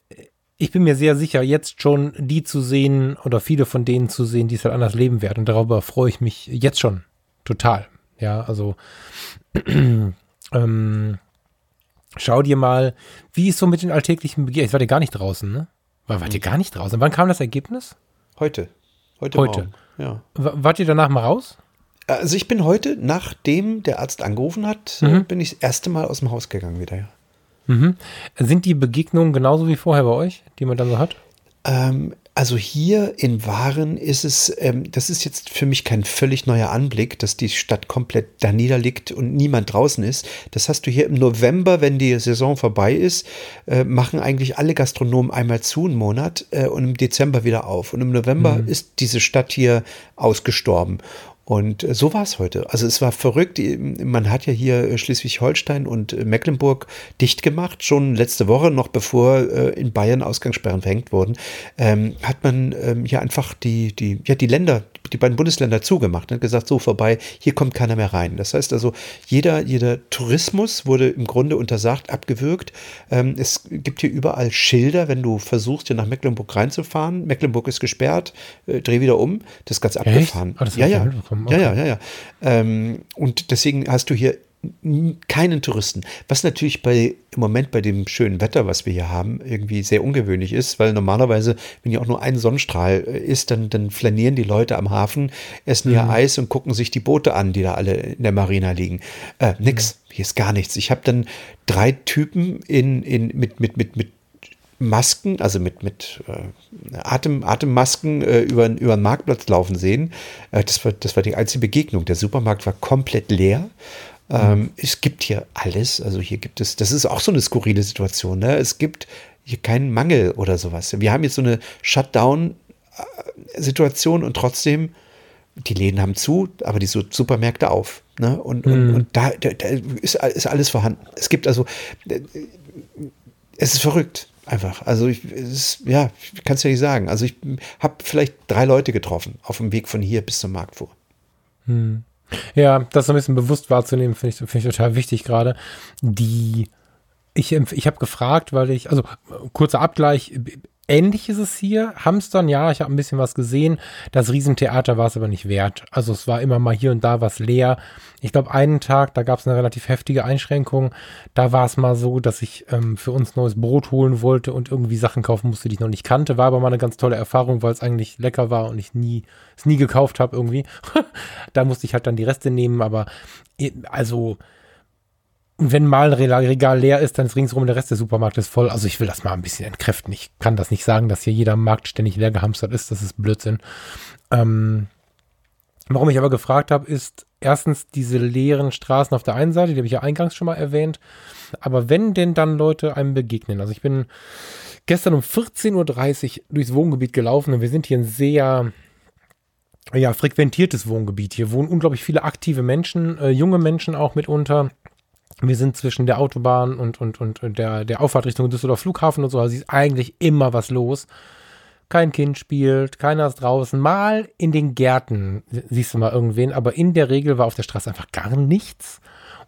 ich bin mir sehr sicher, jetzt schon die zu sehen oder viele von denen zu sehen, die es halt anders leben werden. Und darüber freue ich mich jetzt schon total. Ja, also ähm, schau dir mal, wie ist so mit den alltäglichen Begehren. Ich war dir gar nicht draußen, ne? War, wart ihr gar nicht draußen? Wann kam das Ergebnis? Heute. Heute. Heute. Morgen. Ja. Wart ihr danach mal raus? Also ich bin heute, nachdem der Arzt angerufen hat, mhm. bin ich das erste Mal aus dem Haus gegangen wieder, ja. Mhm. Sind die Begegnungen genauso wie vorher bei euch, die man dann so hat? Ähm, also hier in Waren ist es, ähm, das ist jetzt für mich kein völlig neuer Anblick, dass die Stadt komplett da niederliegt und niemand draußen ist. Das hast du hier im November, wenn die Saison vorbei ist, äh, machen eigentlich alle Gastronomen einmal zu einen Monat äh, und im Dezember wieder auf. Und im November mhm. ist diese Stadt hier ausgestorben. Und äh, so war es heute. Also es war verrückt. Man hat ja hier Schleswig-Holstein und Mecklenburg dicht gemacht, schon letzte Woche, noch bevor in Bayern Ausgangssperren verhängt wurden, ähm, hat man ähm, hier einfach die, die, ja, die Länder, die beiden Bundesländer zugemacht und gesagt, so vorbei, hier kommt keiner mehr rein. Das heißt also, jeder, jeder Tourismus wurde im Grunde untersagt, abgewürgt. Ähm, es gibt hier überall Schilder, wenn du versuchst, hier nach Mecklenburg reinzufahren. Mecklenburg ist gesperrt, äh, dreh wieder um. Das ist ganz abgefahren. Oh, ja, ja. Okay. ja, ja, ja, ja. Ähm, und deswegen hast du hier keinen Touristen. Was natürlich bei im Moment bei dem schönen Wetter, was wir hier haben, irgendwie sehr ungewöhnlich ist, weil normalerweise, wenn hier auch nur ein Sonnenstrahl äh, ist, dann, dann flanieren die Leute am Hafen, essen mhm. ihr Eis und gucken sich die Boote an, die da alle in der Marina liegen. Äh, nix, mhm. hier ist gar nichts. Ich habe dann drei Typen in, in, mit, mit, mit, mit Masken, also mit, mit äh, Atem, Atemmasken äh, über, über den Marktplatz laufen sehen. Äh, das, war, das war die einzige Begegnung. Der Supermarkt war komplett leer. Ähm, es gibt hier alles. Also hier gibt es, das ist auch so eine skurrile Situation. Ne? Es gibt hier keinen Mangel oder sowas. Wir haben jetzt so eine Shutdown-Situation und trotzdem, die Läden haben zu, aber die Supermärkte auf. Ne? Und, mhm. und, und da, da, da ist, ist, alles vorhanden. Es gibt also, äh, es ist verrückt. Einfach. Also ich, ist, ja, kann es ja nicht sagen. Also ich habe vielleicht drei Leute getroffen auf dem Weg von hier bis zum Markt vor. Hm. Ja, das so ein bisschen bewusst wahrzunehmen, finde ich, find ich total wichtig gerade. Die, ich, ich habe gefragt, weil ich, also kurzer Abgleich, ähnlich ist es hier. Hamstern, ja, ich habe ein bisschen was gesehen. Das Riesentheater war es aber nicht wert. Also es war immer mal hier und da was leer. Ich glaube, einen Tag, da gab es eine relativ heftige Einschränkung. Da war es mal so, dass ich ähm, für uns neues Brot holen wollte und irgendwie Sachen kaufen musste, die ich noch nicht kannte. War aber mal eine ganz tolle Erfahrung, weil es eigentlich lecker war und ich nie, es nie gekauft habe irgendwie. da musste ich halt dann die Reste nehmen, aber also wenn mal ein Regal leer ist, dann ist ringsherum der Rest des Supermarktes voll. Also ich will das mal ein bisschen entkräften. Ich kann das nicht sagen, dass hier jeder Markt ständig leer gehamstert ist. Das ist Blödsinn. Ähm, warum ich aber gefragt habe, ist erstens diese leeren Straßen auf der einen Seite, die habe ich ja eingangs schon mal erwähnt. Aber wenn denn dann Leute einem begegnen, also ich bin gestern um 14.30 Uhr durchs Wohngebiet gelaufen und wir sind hier ein sehr ja, frequentiertes Wohngebiet. Hier wohnen unglaublich viele aktive Menschen, äh, junge Menschen auch mitunter. Wir sind zwischen der Autobahn und, und, und der, der Auffahrt Richtung Düsseldorf Flughafen und so, also ist eigentlich immer was los. Kein Kind spielt, keiner ist draußen. Mal in den Gärten siehst du mal irgendwen, aber in der Regel war auf der Straße einfach gar nichts.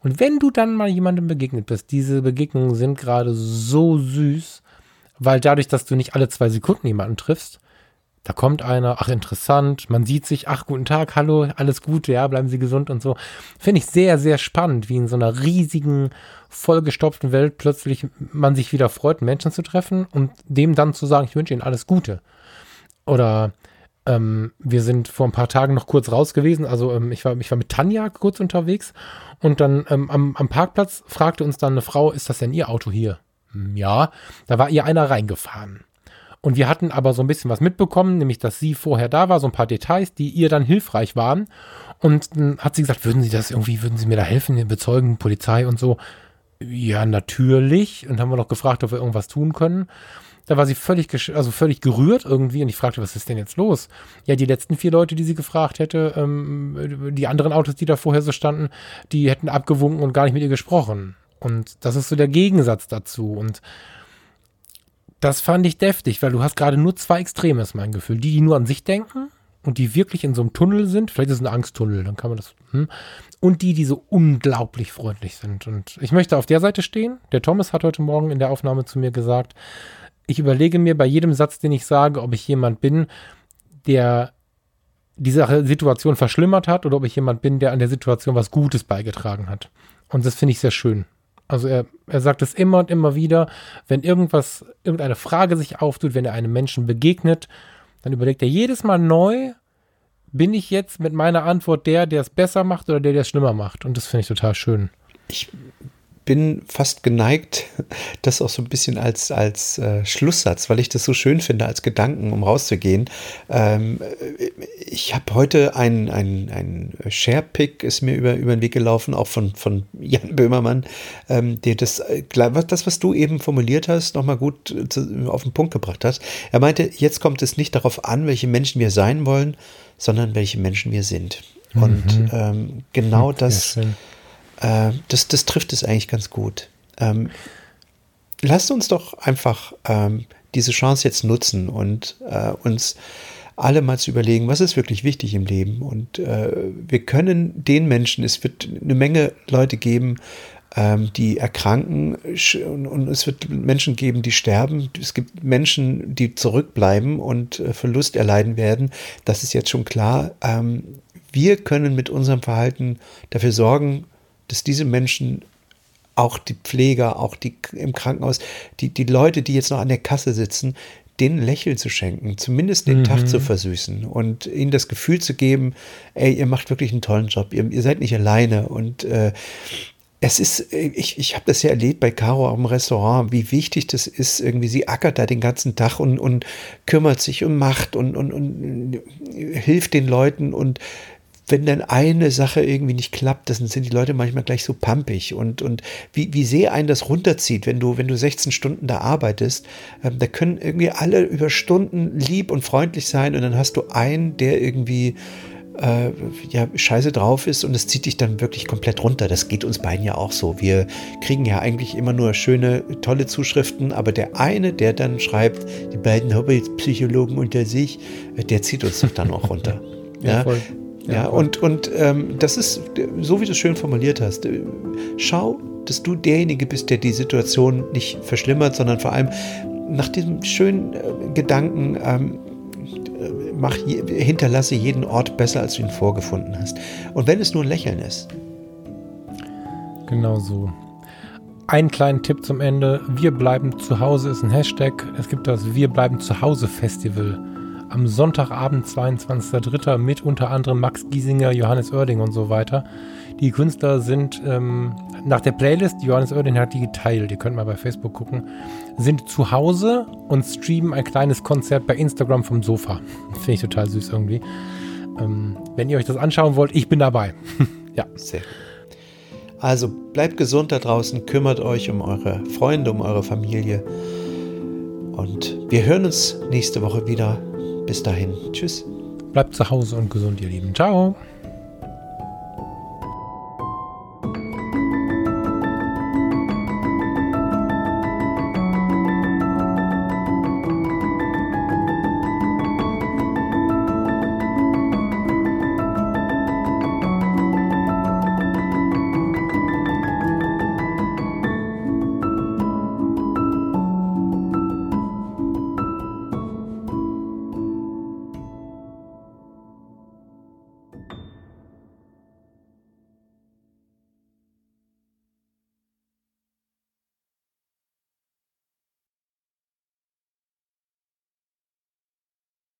Und wenn du dann mal jemandem begegnet bist, diese Begegnungen sind gerade so süß, weil dadurch, dass du nicht alle zwei Sekunden jemanden triffst, da kommt einer, ach interessant, man sieht sich, ach guten Tag, hallo, alles Gute, ja, bleiben Sie gesund und so. Finde ich sehr, sehr spannend, wie in so einer riesigen, vollgestopften Welt plötzlich man sich wieder freut, Menschen zu treffen und dem dann zu sagen, ich wünsche Ihnen alles Gute. Oder ähm, wir sind vor ein paar Tagen noch kurz raus gewesen, also ähm, ich, war, ich war mit Tanja kurz unterwegs und dann ähm, am, am Parkplatz fragte uns dann eine Frau, ist das denn Ihr Auto hier? Hm, ja, da war ihr einer reingefahren. Und wir hatten aber so ein bisschen was mitbekommen, nämlich dass sie vorher da war, so ein paar Details, die ihr dann hilfreich waren. Und dann hat sie gesagt, würden Sie das irgendwie, würden Sie mir da helfen, bezeugen, Polizei und so? Ja, natürlich. Und haben wir noch gefragt, ob wir irgendwas tun können. Da war sie völlig, also völlig gerührt irgendwie und ich fragte, was ist denn jetzt los? Ja, die letzten vier Leute, die sie gefragt hätte, ähm, die anderen Autos, die da vorher so standen, die hätten abgewunken und gar nicht mit ihr gesprochen. Und das ist so der Gegensatz dazu. Und das fand ich deftig, weil du hast gerade nur zwei Extreme, ist mein Gefühl. Die, die nur an sich denken und die wirklich in so einem Tunnel sind, vielleicht ist es ein Angsttunnel, dann kann man das, hm. und die, die so unglaublich freundlich sind. Und ich möchte auf der Seite stehen. Der Thomas hat heute Morgen in der Aufnahme zu mir gesagt, ich überlege mir bei jedem Satz, den ich sage, ob ich jemand bin, der diese Situation verschlimmert hat oder ob ich jemand bin, der an der Situation was Gutes beigetragen hat. Und das finde ich sehr schön. Also er, er sagt es immer und immer wieder, wenn irgendwas, irgendeine Frage sich auftut, wenn er einem Menschen begegnet, dann überlegt er jedes Mal neu, bin ich jetzt mit meiner Antwort der, der es besser macht oder der, der es schlimmer macht? Und das finde ich total schön. Ich bin fast geneigt, das auch so ein bisschen als, als äh, Schlusssatz, weil ich das so schön finde, als Gedanken, um rauszugehen. Ähm, ich habe heute ein, ein, ein Share-Pick, ist mir über, über den Weg gelaufen, auch von, von Jan Böhmermann, ähm, der das, äh, das, was du eben formuliert hast, nochmal gut äh, zu, auf den Punkt gebracht hast. Er meinte, jetzt kommt es nicht darauf an, welche Menschen wir sein wollen, sondern welche Menschen wir sind. Und mhm. ähm, genau das, äh, das, das trifft es eigentlich ganz gut. Ähm, lasst uns doch einfach ähm, diese Chance jetzt nutzen und äh, uns alle mal zu überlegen, was ist wirklich wichtig im Leben. Und äh, wir können den Menschen, es wird eine Menge Leute geben, ähm, die erkranken und, es wird Menschen geben, die sterben. Es gibt Menschen, die zurückbleiben und äh, Verlust erleiden werden. Das ist jetzt schon klar. Ähm, wir können mit unserem Verhalten dafür sorgen, dass diese Menschen auch die Pfleger, auch die im Krankenhaus, die, die Leute, die jetzt noch an der Kasse sitzen, den Lächeln zu schenken, zumindest den mhm. Tag zu versüßen und ihnen das Gefühl zu geben, ey, ihr macht wirklich einen tollen Job, ihr, ihr seid nicht alleine und äh, es ist, ich, ich habe das ja erlebt bei Caro am Restaurant, wie wichtig das ist. Irgendwie, sie ackert da den ganzen Tag und, und kümmert sich und macht und, und, und hilft den Leuten und wenn dann eine Sache irgendwie nicht klappt, dann sind die Leute manchmal gleich so pampig und, und wie, wie sehr einen das runterzieht, wenn du, wenn du 16 Stunden da arbeitest, ähm, da können irgendwie alle über Stunden lieb und freundlich sein und dann hast du einen, der irgendwie äh, ja, scheiße drauf ist und es zieht dich dann wirklich komplett runter. Das geht uns beiden ja auch so. Wir kriegen ja eigentlich immer nur schöne, tolle Zuschriften, aber der eine, der dann schreibt, die beiden Hobbypsychologen unter sich, äh, der zieht uns doch dann auch runter. ja, ja, voll. Ja, ja und, und ähm, das ist, so wie du es schön formuliert hast, äh, schau, dass du derjenige bist, der die Situation nicht verschlimmert, sondern vor allem nach diesem schönen äh, Gedanken, ähm, äh, mach, hinterlasse jeden Ort besser, als du ihn vorgefunden hast. Und wenn es nur ein Lächeln ist. Genau so. Einen kleinen Tipp zum Ende. Wir bleiben zu Hause ist ein Hashtag. Es gibt das Wir bleiben zu Hause Festival am Sonntagabend, 22.03. mit unter anderem Max Giesinger, Johannes Oerding und so weiter. Die Künstler sind ähm, nach der Playlist, Johannes Oerding hat die geteilt, ihr könnt mal bei Facebook gucken, sind zu Hause und streamen ein kleines Konzert bei Instagram vom Sofa. Finde ich total süß irgendwie. Ähm, wenn ihr euch das anschauen wollt, ich bin dabei. ja. Sehr. Also bleibt gesund da draußen, kümmert euch um eure Freunde, um eure Familie. Und wir hören uns nächste Woche wieder. Bis dahin. Tschüss. Bleibt zu Hause und gesund, ihr Lieben. Ciao.